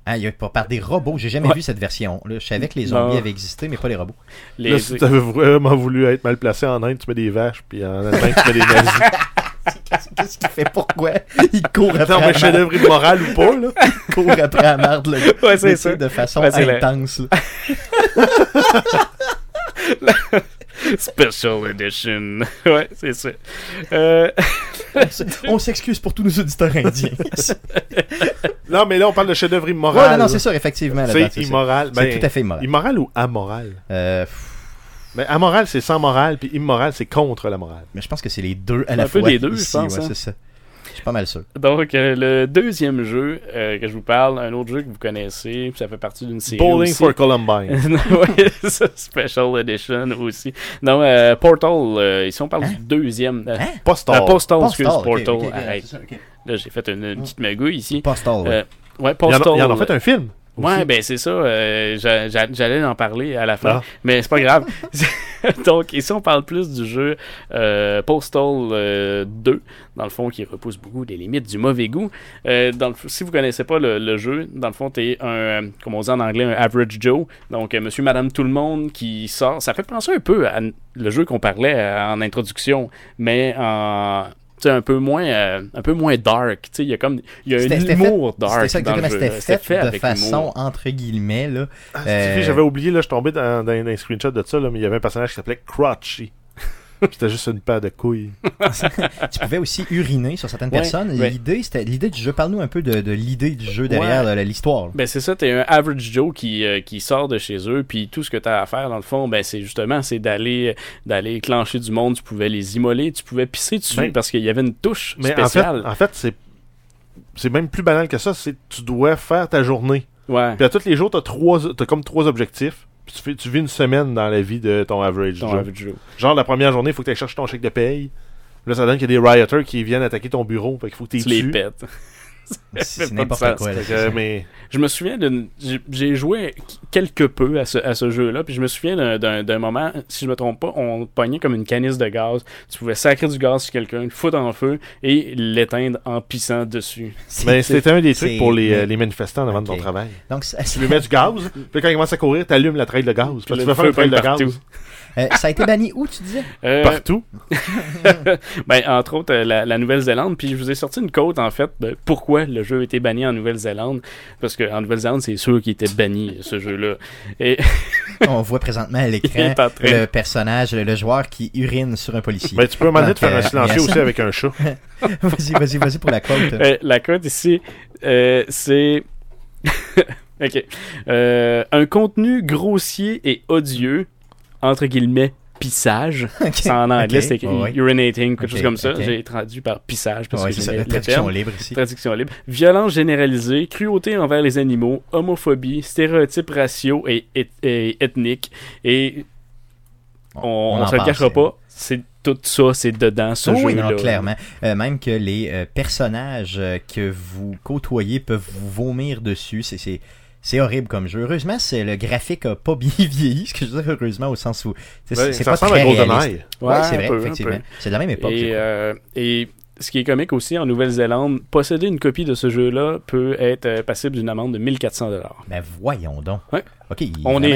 Ah, il y a pas par des robots. J'ai jamais Ouais. vu cette version. Là, je savais que les zombies Non. avaient existé, mais pas les robots. Les... Là, si t'avais vraiment voulu être mal placé en Inde, tu mets des vaches, puis en Allemagne, tu mets des nazis. Qu'est-ce qu'il fait? Pourquoi? Il court après Attends, la mais chef-d'œuvre immoral ou pas, là? Il court après la marde, le gars. Ouais, c'est tu ça. De façon Ouais, intense. là. Special Edition. ouais, c'est ça. Euh, On s'excuse pour tous nos auditeurs indiens. Non, mais là, on parle de chef-d'œuvre Ouais, immoral. non, non, c'est sûr, effectivement. C'est immoral. C'est Ben, tout à fait immoral. Immoral ou amoral? Euh, pff, Ben, amoral, c'est sans morale, puis immoral, c'est contre la morale. mais je pense que c'est les deux à la Un peu fois. des deux, je ici, pense, ouais, hein. c'est ça. Je suis pas mal sûr. donc, euh, le deuxième jeu euh, que je vous parle, un autre jeu que vous connaissez, puis ça fait partie d'une série. Bowling aussi. for Columbine. ouais, ça, Special Edition aussi. Non, euh, Portal, euh, ici on parle Hein? du deuxième. euh, Hein? Postal. euh, Postal, excuse, Portal. arrête. ça. Là, j'ai fait une, une petite magouille ici. Postal, ouais. Euh, ouais, Ils en, Postal. ont- ils en ont fait un film. Ouais, ben c'est ça. euh, j'a- j'a- J'allais en parler à la fin, Ah. mais c'est pas grave. Donc ici on parle plus du jeu euh, Postal euh, 2, dans le fond qui repousse beaucoup des limites du mauvais goût. Euh, dans le, si vous connaissez pas le, le jeu, dans le fond t'es un, euh, comme on dit en anglais, un average Joe. Donc euh, Monsieur, Madame, tout le monde qui sort. Ça fait penser un peu à le jeu qu'on parlait euh, en introduction, mais en un peu moins euh, un peu moins dark. Tu sais, il y a comme il y a un humour C'était dark ça dans le exactement, jeu. c'était fait, de avec façon humour. entre guillemets là. Ah, Euh, J'avais oublié, là, je tombais dans, dans, dans un screenshot de ça, là, mais il y avait un personnage qui s'appelait Crotchy. C'était juste une paire de couilles. tu pouvais aussi uriner sur certaines Ouais, personnes. ouais. L'idée, c'était l'idée du jeu. Parle-nous un peu de, de l'idée du jeu derrière Ouais. l'histoire. Ben c'est ça, t'es un average Joe qui, euh, qui sort de chez eux, puis tout ce que t'as à faire dans le fond, ben c'est justement c'est d'aller d'aller clencher du monde. Tu pouvais les immoler, tu pouvais pisser dessus Ben, parce qu'il y avait une touche Mais en fait, spéciale. en fait c'est c'est même plus banal que ça. C'est tu dois faire ta journée. Ouais. Puis à tous les jours, t'as trois, t'as comme trois objectifs. Tu, fais, tu vis une semaine dans la vie de ton average Ton Joe. average Joe. Genre la première journée, il faut que tu ailles chercher ton chèque de paye. Là, ça donne qu'il y a des rioters qui viennent attaquer ton bureau. Fait qu'il faut que tu les pètes. C'est n'importe quoi. là, que, mais Je me souviens d'une. j'ai- joué quelque peu à ce, à ce jeu-là, puis je me souviens d'un- moment, si je me trompe pas, on pognait comme une canisse de gaz. Tu pouvais sacrer du gaz sur quelqu'un, le foutre en feu et l'éteindre en pissant dessus. Mais c'était un des trucs pour les, euh, les manifestants avant de Ok. ton travail. Donc, ça, Tu lui mets du gaz, puis quand il commence à courir, t'allumes la traîne de gaz. Parce que le tu veux faire une traîne de pogne gaz partout. Euh, ça a été banni où, tu disais? Euh, partout. ben, entre autres, euh, la, la Nouvelle-Zélande. Puis je vous ai sorti une côte, en fait, de pourquoi le jeu a été banni en Nouvelle-Zélande. Parce qu'en Nouvelle-Zélande, c'est sûr qu'il était banni, ce jeu-là. Et On voit présentement à l'écran le personnage, le, joueur qui urine sur un policier. Ben, tu peux demander de faire un euh, silencieux aussi avec un chat. vas-y, vas-y, vas-y pour la quote. Euh, la cote ici, euh, c'est. ok. Euh, un contenu grossier et odieux, entre guillemets, pissage. C'est en anglais, Ok, c'est urinating, quelque chose comme ça. J'ai traduit par pissage parce que c'est ça, la traduction terme. libre ici. Traduction libre. Violence généralisée, cruauté envers les animaux, homophobie, stéréotypes raciaux et, et- et ethniques. Et on, on se le cachera pas, c'est tout ça, c'est dedans ce Oh oui, jeu-là. non, clairement. Euh, même que les euh, personnages euh, que vous côtoyez peuvent vous vomir dessus. C'est, c'est, horrible comme jeu. Heureusement, c'est, le graphique a pas bien vieilli. Ce que je veux dire, heureusement, au sens où c'est, Ouais, c'est ça pas très réaliste. Ouais, Ouais, c'est un vrai, peu, effectivement. C'est de la même époque. Et, euh, et ce qui est comique aussi en Nouvelle-Zélande, posséder une copie de ce jeu-là peut être euh, passible d'une amende de 1400 dollars. Ben voyons donc. Ouais. Ok, On est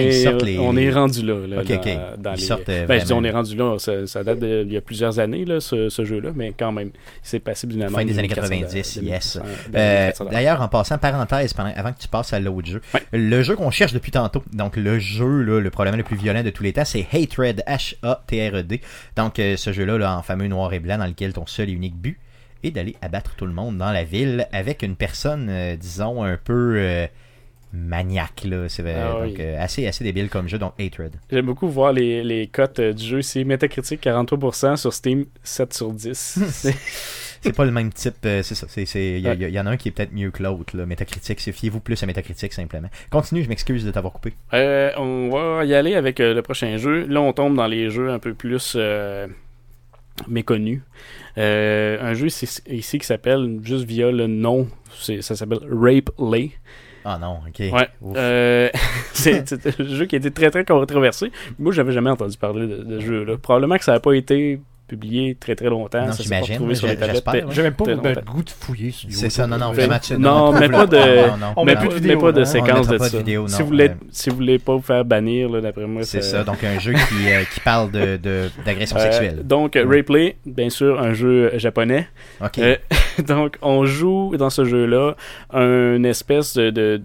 les. on est rendu là, là, Ok, dans, ok. dans Ils les sortent, je dis on est rendu là, ça, ça date de- il y a plusieurs années là ce, ce jeu-là, mais quand même, c'est passible d'une Fin des de années 1400 90, de yes. 1400 de Euh, 1400 D'ailleurs, en passant, parenthèse, pendant, avant que tu passes à l'autre jeu, Ouais. le jeu qu'on cherche depuis tantôt, donc le jeu, là, le problème le plus violent de tous les temps, c'est Hatred, H-A-T-R-E-D. Donc euh, ce jeu-là, là, en fameux noir et blanc, dans lequel ton seul et unique but est d'aller abattre tout le monde dans la ville avec une personne, euh, disons, un peu maniaque. Là. C'est euh, Ah oui. euh, assez, assez débile comme jeu, donc Hatred. J'aime beaucoup voir les, les cotes du jeu. C'est Metacritic 43%, sur Steam 7 sur 10. C'est- pas le même type, euh, c'est ça. Il y, y y en a un qui est peut-être mieux que l'autre. c'est fiez-vous plus à Métacritique simplement. Continue, je m'excuse de t'avoir coupé. Euh, on va y aller avec euh, le prochain jeu. Là, on tombe dans les jeux un peu plus euh, méconnus. Un jeu ici, qui s'appelle, juste via le nom, ça s'appelle Rape Lay. Ah non, ok. Ouais. Euh, c'est un jeu qui a été très très controversé. Moi, j'avais jamais entendu parler de, de ce jeu-là. Probablement que ça n'a pas été publié très très longtemps. Non, ça s'est pas j'imagine, retrouvé sur les j'ai- tablettes. j'espère, ouais. J'ai même pas le goût de fouiller sur C'est ça, non, non, vraiment. non, mais pas de- mais, pas de séquence de ça. si, vous voulez, si vous voulez pas vous faire bannir, là, d'après moi, C'est ça, donc un jeu qui, euh, qui parle de, de- d'agression Euh, sexuelle. donc, euh, Replay, bien sûr, un jeu japonais. Ok. Euh, donc, on joue dans ce jeu-là un espèce de,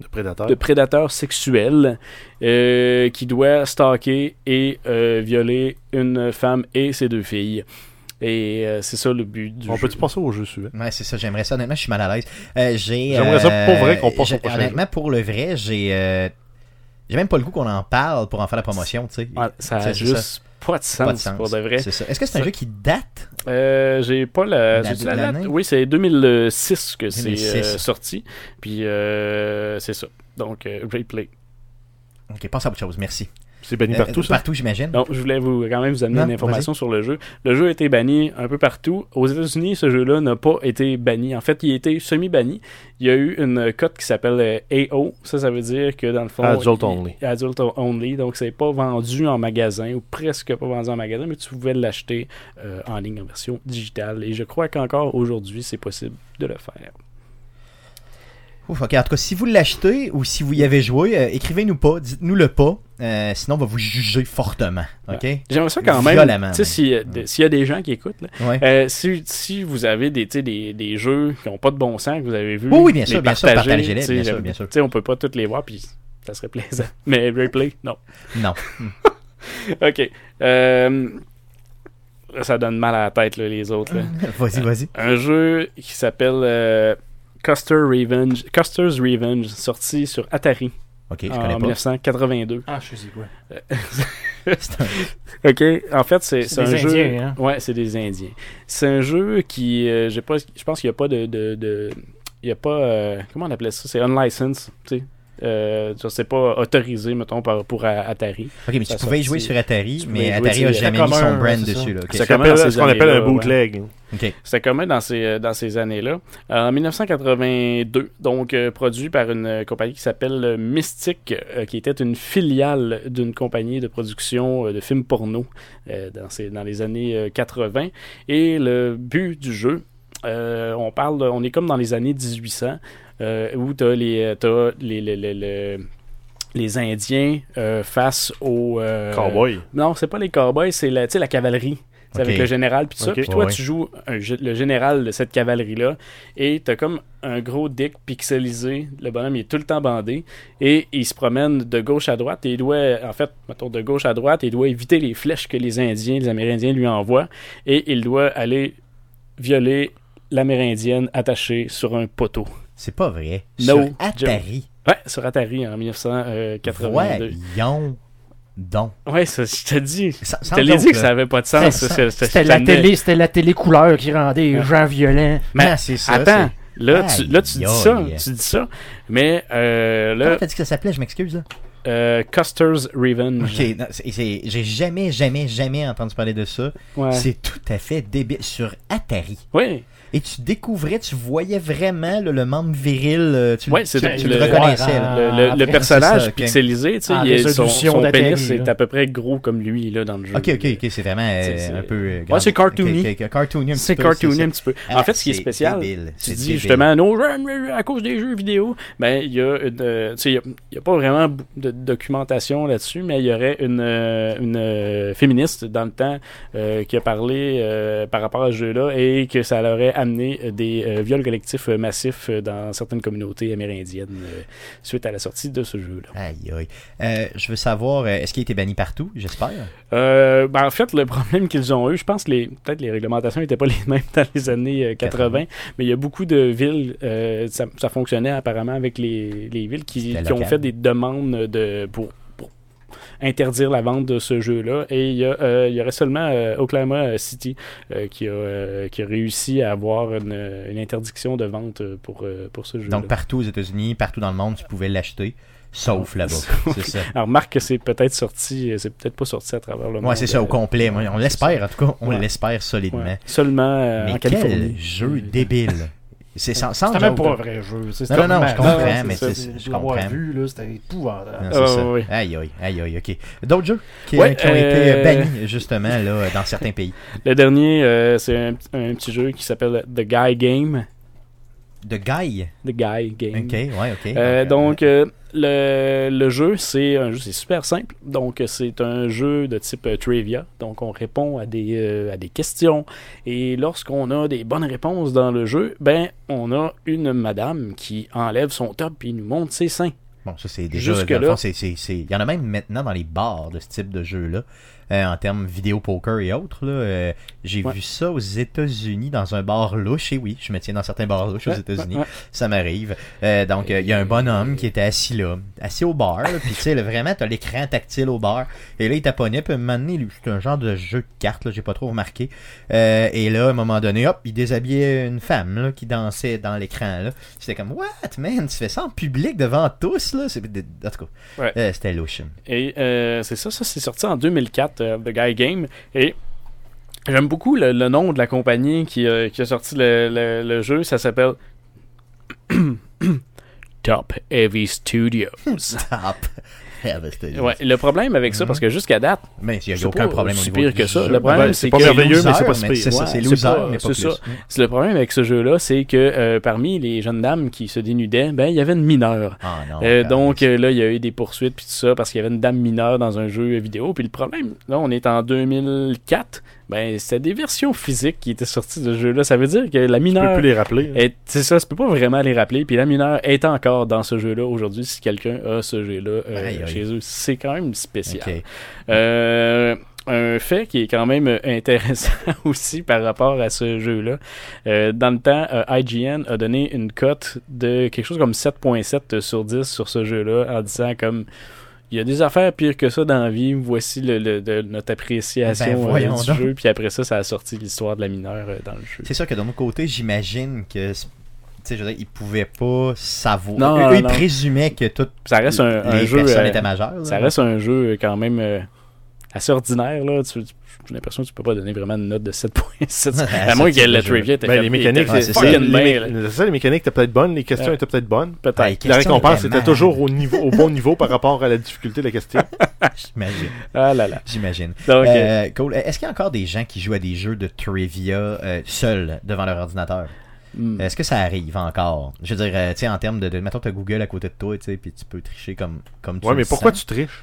de, de, De prédateur. de prédateur sexuel euh, qui doit stalker et euh, violer une femme et ses deux filles. Et euh, c'est ça le but du On jeu. peut-tu passer au jeu suivant? Ouais, c'est ça, j'aimerais ça. Honnêtement, je suis mal à l'aise. Euh, j'ai, J'aimerais ça pour vrai qu'on passe au prochain Honnêtement, pour le vrai, j'ai. euh, j'ai même pas le goût qu'on en parle pour en faire la promotion, tu sais. Ouais, ça a juste pas de sens, Pas de sens. pour de vrai. C'est ça. Est-ce que c'est un Ça- jeu qui date? Euh, j'ai pas la, La- la l'année? date? Oui, c'est 2006 que c'est 2006. euh, sorti. Puis euh, c'est ça. Donc, euh, Replay. Ok, passe à autre chose, merci. C'est banni Euh, partout, ça? Partout, j'imagine. Donc, je voulais vous, quand même vous amener Non, une information sur le jeu. Le jeu a été banni un peu partout. Aux États-Unis, ce jeu-là n'a pas été banni. En fait, il a été semi-banni. Il y a eu une cote qui s'appelle euh, AO. Ça, ça veut dire que dans le fond. Adult il- only. Adult only. Donc, c'est pas vendu en magasin ou presque pas vendu en magasin, mais tu pouvais l'acheter euh, en ligne en version digitale. Et je crois qu'encore aujourd'hui, c'est possible de le faire. Ouf, ok, en tout cas, si vous l'achetez ou si vous y avez joué, euh, écrivez-nous pas, dites-nous le pas. Euh, sinon, on va vous juger fortement. OK? J'aimerais ça quand même. S'il y a- y des gens qui écoutent, là, Ouais. euh, si, si vous avez des, des, des jeux qui n'ont pas de bon sens, que vous avez vu. Oui, oui, bien sûr, les bien sûr, partagez-les, bien sûr, euh, bien sûr. Tu sais, on peut pas toutes les voir, puis ça serait plaisant. Mais replay, non. Non. Ok. Euh, ça donne mal à la tête, là, les autres. vas-y, vas-y. Un jeu qui s'appelle Custer Revenge, Custer's Revenge, sorti sur Atari OK, je en connais pas. 1982. Ah, je sais quoi. C'est un- Ok, en fait, c'est un des jeu. Indiens, hein? Ouais, c'est des Indiens. C'est un jeu qui, euh, j'ai pas, je pense qu'il n'y a pas de, de, de- il y a pas, euh, comment on appelait ça, c'est unlicensed, tu sais. Euh, ça, c'est pas autorisé, mettons, pour Atari. OK, mais tu pouvais y jouer sur Atari, mais Atari a dessus. jamais mis son brand ouais, dessus. ça. Là, ok. C'est ce qu'on appelle un ouais. bootleg. OK. C'était commun dans ces, dans ces années-là. En 1982, donc euh, produit par une euh, compagnie qui s'appelle euh, Mystic, euh, qui était une filiale d'une compagnie de production euh, de films porno euh, dans, ces, dans les années euh, 80. Et le but du jeu, euh, on parle, on est comme dans les années 1800, euh, où tu as les, euh, t'as les, les, les, les- les Indiens euh, face aux... euh, Cowboy. non, c'est pas les cowboys, c'est la, la cavalerie. C'est Ok. avec le général puis ça. Puis toi, Ouais, tu joues un le général de cette cavalerie-là et t'as comme un gros dick pixelisé. Le bonhomme il est tout le temps bandé et il se promène de gauche à droite et il doit, en fait, mettons de gauche à droite, il doit éviter les flèches que les Indiens, les Amérindiens lui envoient et il doit aller violer l'Amérindienne attachée sur un poteau. C'est pas vrai. No Sur Atari. Ouais, sur Atari en 1982. Voyons donc. Ouais, ça, je te dis. Je te l'ai dit que là. ça avait pas de sens. C'était la télé, c'était la télé couleur qui rendait les gens violents. Mais Ah, c'est ça. Attends, là, tu, là, tu dis ça, tu dis ça, mais euh, c'est- Comment là, t'as dit que ça s'appelait? Je m'excuse, là. euh, Custer's Revenge. Ok, j'ai jamais, jamais, jamais entendu parler de ça. Ouais. C'est tout à fait débile. Sur Atari. Oui, Et tu découvrais, tu voyais vraiment là, le membre viril, euh, tu, Ouais, tu- le- le reconnaissais. ouais, là. le, le- le après, personnage c'est ça, pixelisé, tu sais, En il est- son, son pénis est à peu près gros comme lui là dans le jeu. Ok, ok, ok, c'est vraiment euh, C'est- c'est- un peu. euh, Ouais, c'est cartoony. C'est cartoony un petit peu. Ah, en fait, ce qui est spécial, débile, tu c'est dis débile. justement, non, à cause des jeux vidéo, ben, il y a une, tu sais, il y a- il y a, pas vraiment de documentation là-dessus, mais il y aurait une, une féministe dans le temps euh, qui a parlé euh, par rapport à ce jeu-là et que ça l'aurait amené euh, des euh, viols collectifs euh, massifs dans certaines communautés amérindiennes suite à la sortie de ce jeu-là. Aïe, aïe. Euh, je veux savoir, est-ce qu'il a été banni partout, j'espère? Euh, ben, en fait, le problème qu'ils ont eu, je pense que les, peut-être les réglementations n'étaient pas les mêmes dans les années euh, 80, mais il y a beaucoup de villes, euh, ça, ça fonctionnait apparemment avec les, les villes qui, qui ont fait des demandes de, pour interdire la vente de ce jeu-là. Et il y, a, euh, il y aurait seulement euh, Oklahoma City euh, qui, a, qui a réussi à avoir une, une interdiction de vente pour, pour ce jeu-là. Donc partout aux États-Unis, partout dans le monde, tu pouvais l'acheter, sauf là-bas. c'est ça. Alors, remarque que c'est peut-être sorti, c'est peut-être pas sorti à travers le monde. Ouais, c'est ça, au complet. On l'espère, en tout cas, on Ouais. l'espère solidement. ouais. Seulement euh, Mais en quel jeu débile. C'est sans, sans C'était même pas un vrai jeu. Non, non, non, je comprends, c'est mais je comprends. vu, là, c'était épouvantable. Ah. Aïe, aïe, aïe, aïe, ok. D'autres jeux qui, Ouais, qui ont été euh, bannis, justement, là, dans certains pays? Le dernier, euh, c'est un, un petit jeu qui s'appelle The Guy Game. De Guy. The Guy Game. Ok, ouais, ok. Euh, donc, euh, le, le jeu, c'est un jeu, c'est super simple. Donc, c'est un jeu de type euh, trivia. Donc, on répond à des, à des questions. Et lorsqu'on a des bonnes réponses dans le jeu, ben, on a une madame qui enlève son top et nous montre ses seins. Bon, ça, c'est déjà. Jusque dans le là. fond, c'est- c'est- c'est- Il y en a même maintenant dans les bars de ce type de jeu-là, euh, en termes vidéo poker et autres. là, euh, J'ai Ouais. vu ça aux États-Unis dans un bar louche. Et oui, je me tiens dans certains bars louches aux États-Unis. ouais, ouais. Ça m'arrive. Euh, donc, euh, il y a un bonhomme qui était assis là, assis au bar. Puis, tu sais, vraiment, t'as l'écran tactile au bar. Et là, il taponnait. Puis, à un moment donné, lui, c'est un genre de jeu de cartes, là, j'ai pas trop remarqué. Euh, et là, à un moment donné, hop, il déshabillait une femme là, qui dansait dans l'écran. là. J'étais comme, what, man, tu fais ça en public devant tous, là? C'est- En tout cas, Ouais. euh, c'était louche. Et euh, c'est ça, ça c'est sorti en 2004, euh, The Guy Game. Et j'aime beaucoup le, nom de la compagnie qui, euh, a sorti le, le- jeu. Ça s'appelle Top Heavy Studios. Top Ouais, le problème avec ça, Mhm. parce que jusqu'à date, Mais il n'y c'est a aucun pas problème au niveau pire que ça. jeu. Le problème, Ben, c'est c'est pas que merveilleux, mais c'est pas pire. C'est ça, Ouais, c'est c'est loser, pas- mais pas c'est plus. ça. C'est le problème avec ce jeu-là, c'est que euh, parmi les jeunes dames qui se dénudaient, ben il y avait une mineure. Ah non. Euh, calme. donc euh, là, il y a eu des poursuites puis tout ça parce qu'il y avait une dame mineure dans un jeu vidéo. Puis le problème, là, on est en 2004. Ben, c'était des versions physiques qui étaient sorties de ce jeu-là. Ça veut dire que la Tu peux mineure plus les rappeler. est- c'est ça, tu peux pas vraiment les rappeler. Puis la mineure est encore dans ce jeu-là aujourd'hui. Si quelqu'un a ce jeu-là euh, chez eux, c'est quand même spécial. Euh, un fait qui est quand même intéressant aussi par rapport à ce jeu-là. Euh, dans le temps, euh, IGN a donné une cote de quelque chose comme 7.7 sur 10 sur ce jeu-là en disant comme il y a des affaires pires que ça dans la vie, voici le, le- de- notre appréciation Ben, euh, du donc. jeu, puis après ça, ça a sorti l'histoire de la mineure euh, dans le jeu. C'est sûr que de mon côté, j'imagine que. Tu sais, je veux dire, ils pouvaient pas savoir. Non, Eux, non, ils non. présumaient que toutes Ça reste un, un les jeu. personnes euh, étaient majeures. là. Ça reste un jeu quand même assez ordinaire. Là. Tu- tu- J'ai l'impression que tu peux pas donner vraiment une note de 7.7. à moins que jeu. trivia était Ben, les mécaniques, c'est c'est ça. Les, mécaniques étaient peut-être bonnes, les questions Ouais. étaient peut-être bonnes. Peut-être. Ouais, La récompense était toujours au, niveau, au bon niveau par rapport à la difficulté de la question. J'imagine. Ah là là. J'imagine. Donc, euh, Euh, cool. Est-ce qu'il y a encore des gens qui jouent à des jeux de trivia euh, seuls devant leur ordinateur? Hmm. Est-ce que ça arrive encore? Je veux dire, euh, tu sais, en termes de, de. Mettons, t'as Google à côté de toi, tu sais, puis tu peux tricher comme, comme tu Ouais, mais pourquoi sens. tu triches?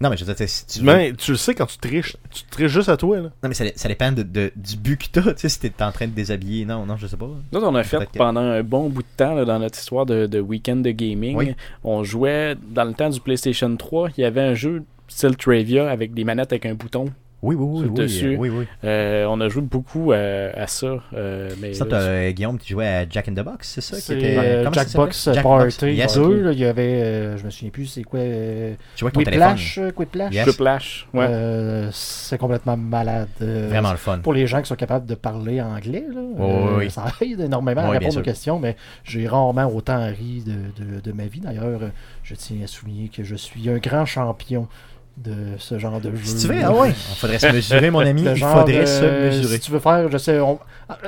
Non, mais je veux dire, tu sais, si tu veux- Mais tu le sais quand tu triches. Tu triches juste à toi, là. Non, mais ça, ça dépend de, de- du but que t'as, tu sais, si t'es en train de déshabiller. Non, non, je sais pas. Nous, on a fait pendant un bon bout de temps là, dans notre histoire de, de week-end de gaming. Oui. On jouait dans le temps du PlayStation 3. Il y avait un jeu style Trivia avec des manettes avec un bouton. Oui, oui, oui, Sur oui, dessus. oui, oui. Euh, on a joué beaucoup à, à ça. euh, mais Ça, t'as euh, Guillaume qui jouait à Jack in the Box, c'est ça qui était- euh, Jackbox? Jackbox. Party Yes, 2. ok. là, il y avait, euh, je me souviens plus, c'est quoi euh, Tu vois ton. Quiplash, Quiplash. Yes. Quiplash, ouais. Euh, c'est complètement malade. Vraiment le fun. Pour les gens qui sont capables de parler anglais, là, euh, oui, ça aide énormément Oui, à répondre aux questions, mais j'ai rarement autant ri de, de- de ma vie. D'ailleurs, je tiens à souligner que je suis un grand champion de ce genre de jeu. Si tu veux, ah ouais. Il faudrait se mesurer, mon ami. Il faudrait se euh, mesurer. Si tu veux faire, je sais, on-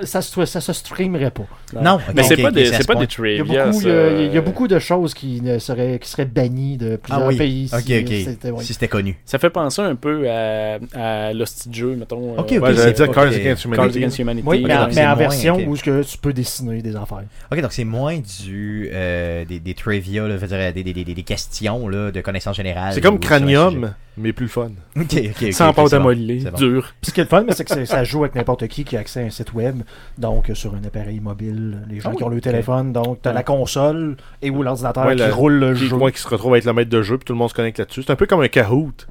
ça, se- ça se streamerait pas. Non, mais c'est ok, pas, des, pas des Il y, a trivia. beaucoup, ça. il y a- il y a beaucoup de choses qui, ne seraient, qui seraient bannies de plusieurs Ah oui. pays. Si c'était- ouais. Connu. Ça fait penser un peu à, à l'hostie de jeu, mettons. Ok, euh, ok, Ouais, j'allais dire Cards que- Against Cards Humanity. Against Humanity. Oui, mais, donc en- c'est mais en moins, version où ce que tu peux dessiner des affaires. Ok, donc c'est moins du euh, des, des trivia, des, des, des, des questions là, de connaissances générales. C'est comme Cranium, mais plus le fun. Ok, ok, Sans pâte c'est à modeler, dur. Puis ce qui est le fun, mais c'est que ça joue avec n'importe qui qui a accès à un site web, donc euh, sur un appareil mobile, les gens Ah qui oui, ont le téléphone, donc tu as Ouais. la console et ou l'ordinateur Ouais, qui le- roule le jeu. moi qui se retrouve à être le maître de jeu, puis tout le monde se connecte là-dessus. C'est un peu comme un Kahoot.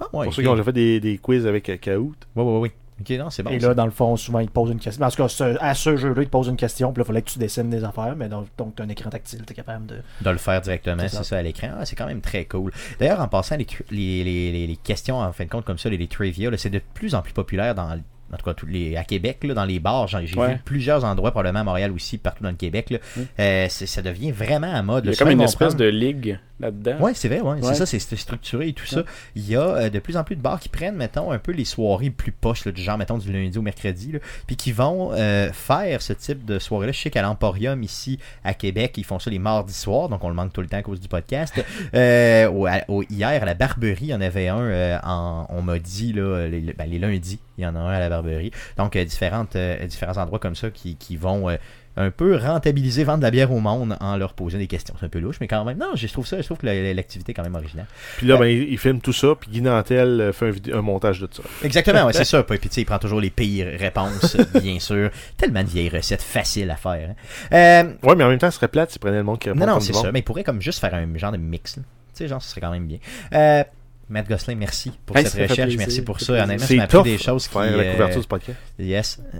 Ah, ouais, Pour ceux qui ont déjà fait des, des quiz avec euh, Kahoot. Ouais, ouais, ouais. Ok, non, c'est bon. et ça. là, dans le fond, souvent, ils te posent une question. En tout cas, ce- à ce jeu-là, ils te posent une question, puis là, il fallait que tu dessines des affaires, mais donc, tu as un écran tactile, tu es capable de. de le faire directement, C'est c'est ça. ça. à l'écran. Ah, c'est quand même très cool. D'ailleurs, en passant, les, les, les, questions, en fin de compte, comme ça, les, trivia, c'est de plus en plus populaire dans en tout cas tous les, à Québec, là, dans les bars, j'ai Ouais. vu plusieurs endroits, probablement à Montréal aussi, partout dans le Québec. Là. Mm. Euh, ça devient vraiment à mode. Il y a comme une espèce prendre- de ligue là-dedans. Ouais, c'est vrai, ouais. Ouais. C'est ça, c'est structuré et tout ça. Il y a euh, de plus en plus de bars qui prennent, mettons, un peu les soirées plus poches, là, du genre, mettons, du lundi au mercredi, puis qui vont euh, faire ce type de soirée-là. Je sais qu'à l'Emporium, ici, à Québec, ils font ça les mardis soirs, donc on le manque tout le temps à cause du podcast. Au- à- au- hier, à la Barberie, il y en avait un, en- on m'a dit, là, les, ben, les lundis, il y en a un à la Barberie. Donc, euh, différentes, euh, différents endroits comme ça qui, qui vont... euh, un peu rentabiliser, vendre de la bière au monde en leur posant des questions. C'est un peu louche, mais quand même, non, je trouve ça, je trouve que la- l'activité est quand même originale. Puis là, ben, il, il filme tout ça, puis Guy Nantel fait un, montage de ça. Exactement, ouais, c'est ça. Puis tu sais, il prend toujours les pires réponses, bien sûr. Tellement de vieilles recettes faciles à faire. hein. Euh, Ouais, mais en même temps, ce serait plate s'il prenait le monde qui répond non, non, c'est monde. ça. Mais il pourrait comme juste faire un genre de mix. là. Tu sais, genre, ce serait quand même bien. Euh, Matt Gosselin, merci pour Hey, cette ça recherche. Merci ça pour ça. Honnêtement, tu m'as appris tough des choses qui. faire la euh, couverture du podcast. Yes.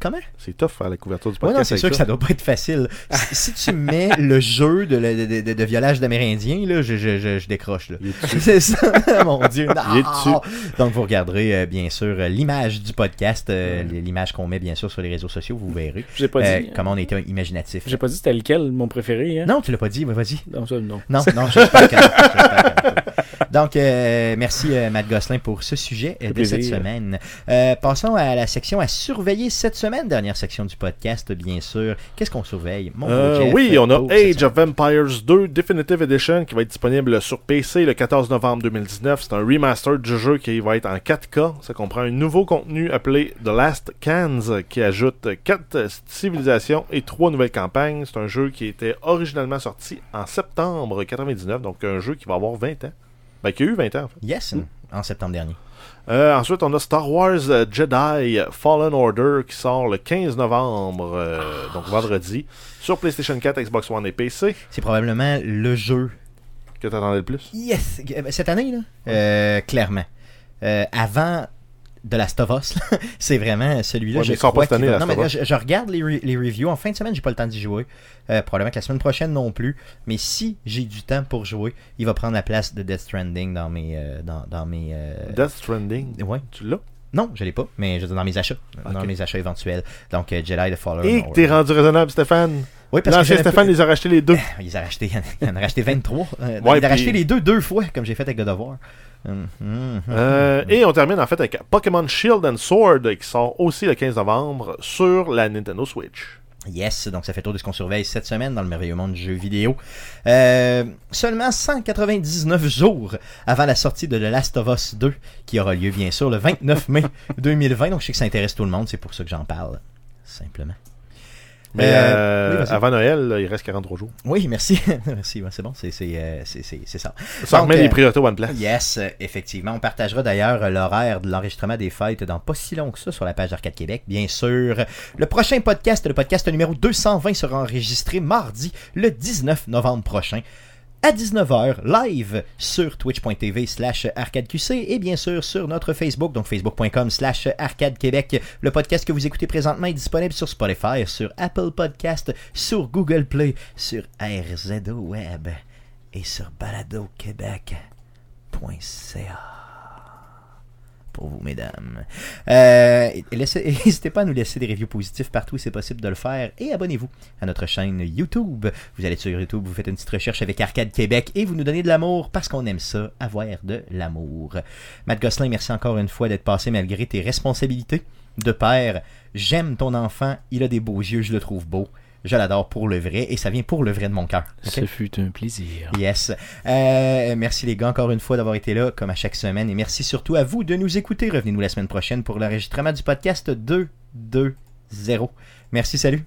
Comment? C'est tough faire la couverture du Ouais, podcast. non, c'est sûr que ça doit pas être facile. si, si tu mets le jeu de, de, de, de- de violage d'Amérindiens, là, je, je, je, je décroche. Là. Il est dessus. C'est ça, mon Dieu. non. Il est dessus. Donc, vous regarderez, euh, bien sûr, euh, l'image du podcast, euh, l'image qu'on met, bien sûr, sur les réseaux sociaux, vous verrez J'ai pas euh, dit. comment on était imaginatif. J'ai pas dit c'était lequel mon préféré. Hein? Non, tu l'as pas dit, ouais, vas-y. Non, ça, non. Non, non, j'espère que Donc, euh, merci euh, Matt Gosselin pour ce sujet euh, de cette semaine. Euh, passons à la section à surveiller cette semaine, dernière section du podcast, bien sûr. Qu'est-ce qu'on surveille? Mon beau Jeff, oui, on a oh, Age of Empires 2 Definitive Edition qui va être disponible sur PC le 14 novembre 2019. C'est un remaster du jeu qui va être en 4K. Ça comprend un nouveau contenu appelé The Last Cans qui ajoute 4 civilisations et 3 nouvelles campagnes. C'est un jeu qui était originalement sorti en septembre 99, donc un jeu qui va avoir 20 ans. Ben, qui a eu 20 ans en fait. Yes, en septembre dernier. Euh, ensuite, on a Star Wars euh, Jedi Fallen Order qui sort le 15 novembre, euh, donc vendredi, sur PlayStation 4, Xbox One et PC. C'est probablement le jeu. Que t'attendais le plus Yes! Cette année, là, euh, clairement. Avant de Last of Us, c'est vraiment celui-là. Ouais, je crois pas cette qu'il année, va- Non, Last mais of là, je, je regarde les, re- les reviews. En fin de semaine, j'ai pas le temps d'y jouer. Euh, probablement que la semaine prochaine non plus. Mais si j'ai du temps pour jouer, il va prendre la place de Death Stranding dans mes. euh, dans, dans mes euh, Death Stranding? Ouais. Tu l'as? Non, je l'ai pas, mais je dans mes achats. Dans mes achats éventuels. Donc, Jedi The Fallen Et que t'es rendu raisonnable, Stéphane. Oui, parce que Stéphane, pas- les a racheté les deux. Ils ont racheté, il en a racheté 23. Euh, Ouais, il a racheté puis- les deux deux fois, comme j'ai fait avec God of War. Euh, et on termine en fait avec Pokémon Shield and Sword qui sort aussi le 15 novembre sur la Nintendo Switch. Yes, donc ça fait tour de ce qu'on surveille cette semaine dans le merveilleux monde du jeu vidéo. Euh, seulement 199 jours avant la sortie de The Last of Us 2, qui aura lieu bien sûr le 29 mai 2020. Donc je sais que ça intéresse tout le monde, c'est pour ça que j'en parle. Simplement. Mais Euh, euh, oui, avant Noël, là, il reste 43 jours. Oui, merci. merci, c'est bon, c'est c'est, euh, c'est- c'est- c'est ça. Ça Donc, remet euh, les priorités au one place. Yes, euh, effectivement. On partagera d'ailleurs euh, l'horaire de l'enregistrement des fêtes dans pas si long que ça sur la page d'Arcade Québec, bien sûr. Le prochain podcast, le podcast numéro 220, sera enregistré mardi, le 19 novembre prochain. À 19h, live sur twitch.tv slash arcadeqc et bien sûr sur notre Facebook, donc facebook.com slash arcade québec. Le podcast que vous écoutez présentement est disponible sur Spotify, sur Apple Podcast, sur Google Play, sur RZO Web et sur baladoquebec.ca pour vous, mesdames. Euh, N'hésitez pas à nous laisser des reviews positifs partout où c'est possible de le faire. Et abonnez-vous à notre chaîne YouTube. Vous allez sur YouTube, vous faites une petite recherche avec Arcade Québec et vous nous donnez de l'amour parce qu'on aime ça, avoir de l'amour. Matt Gosselin, merci encore une fois d'être passé malgré tes responsabilités de père. J'aime ton enfant, il a des beaux yeux, je le trouve beau. Je l'adore pour le vrai et ça vient pour le vrai de mon cœur. Ce fut un plaisir. Yes. Euh, merci les gars encore une fois d'avoir été là comme à chaque semaine et merci surtout à vous de nous écouter. Revenez-nous la semaine prochaine pour l'enregistrement du podcast 2-2-0. Merci, salut.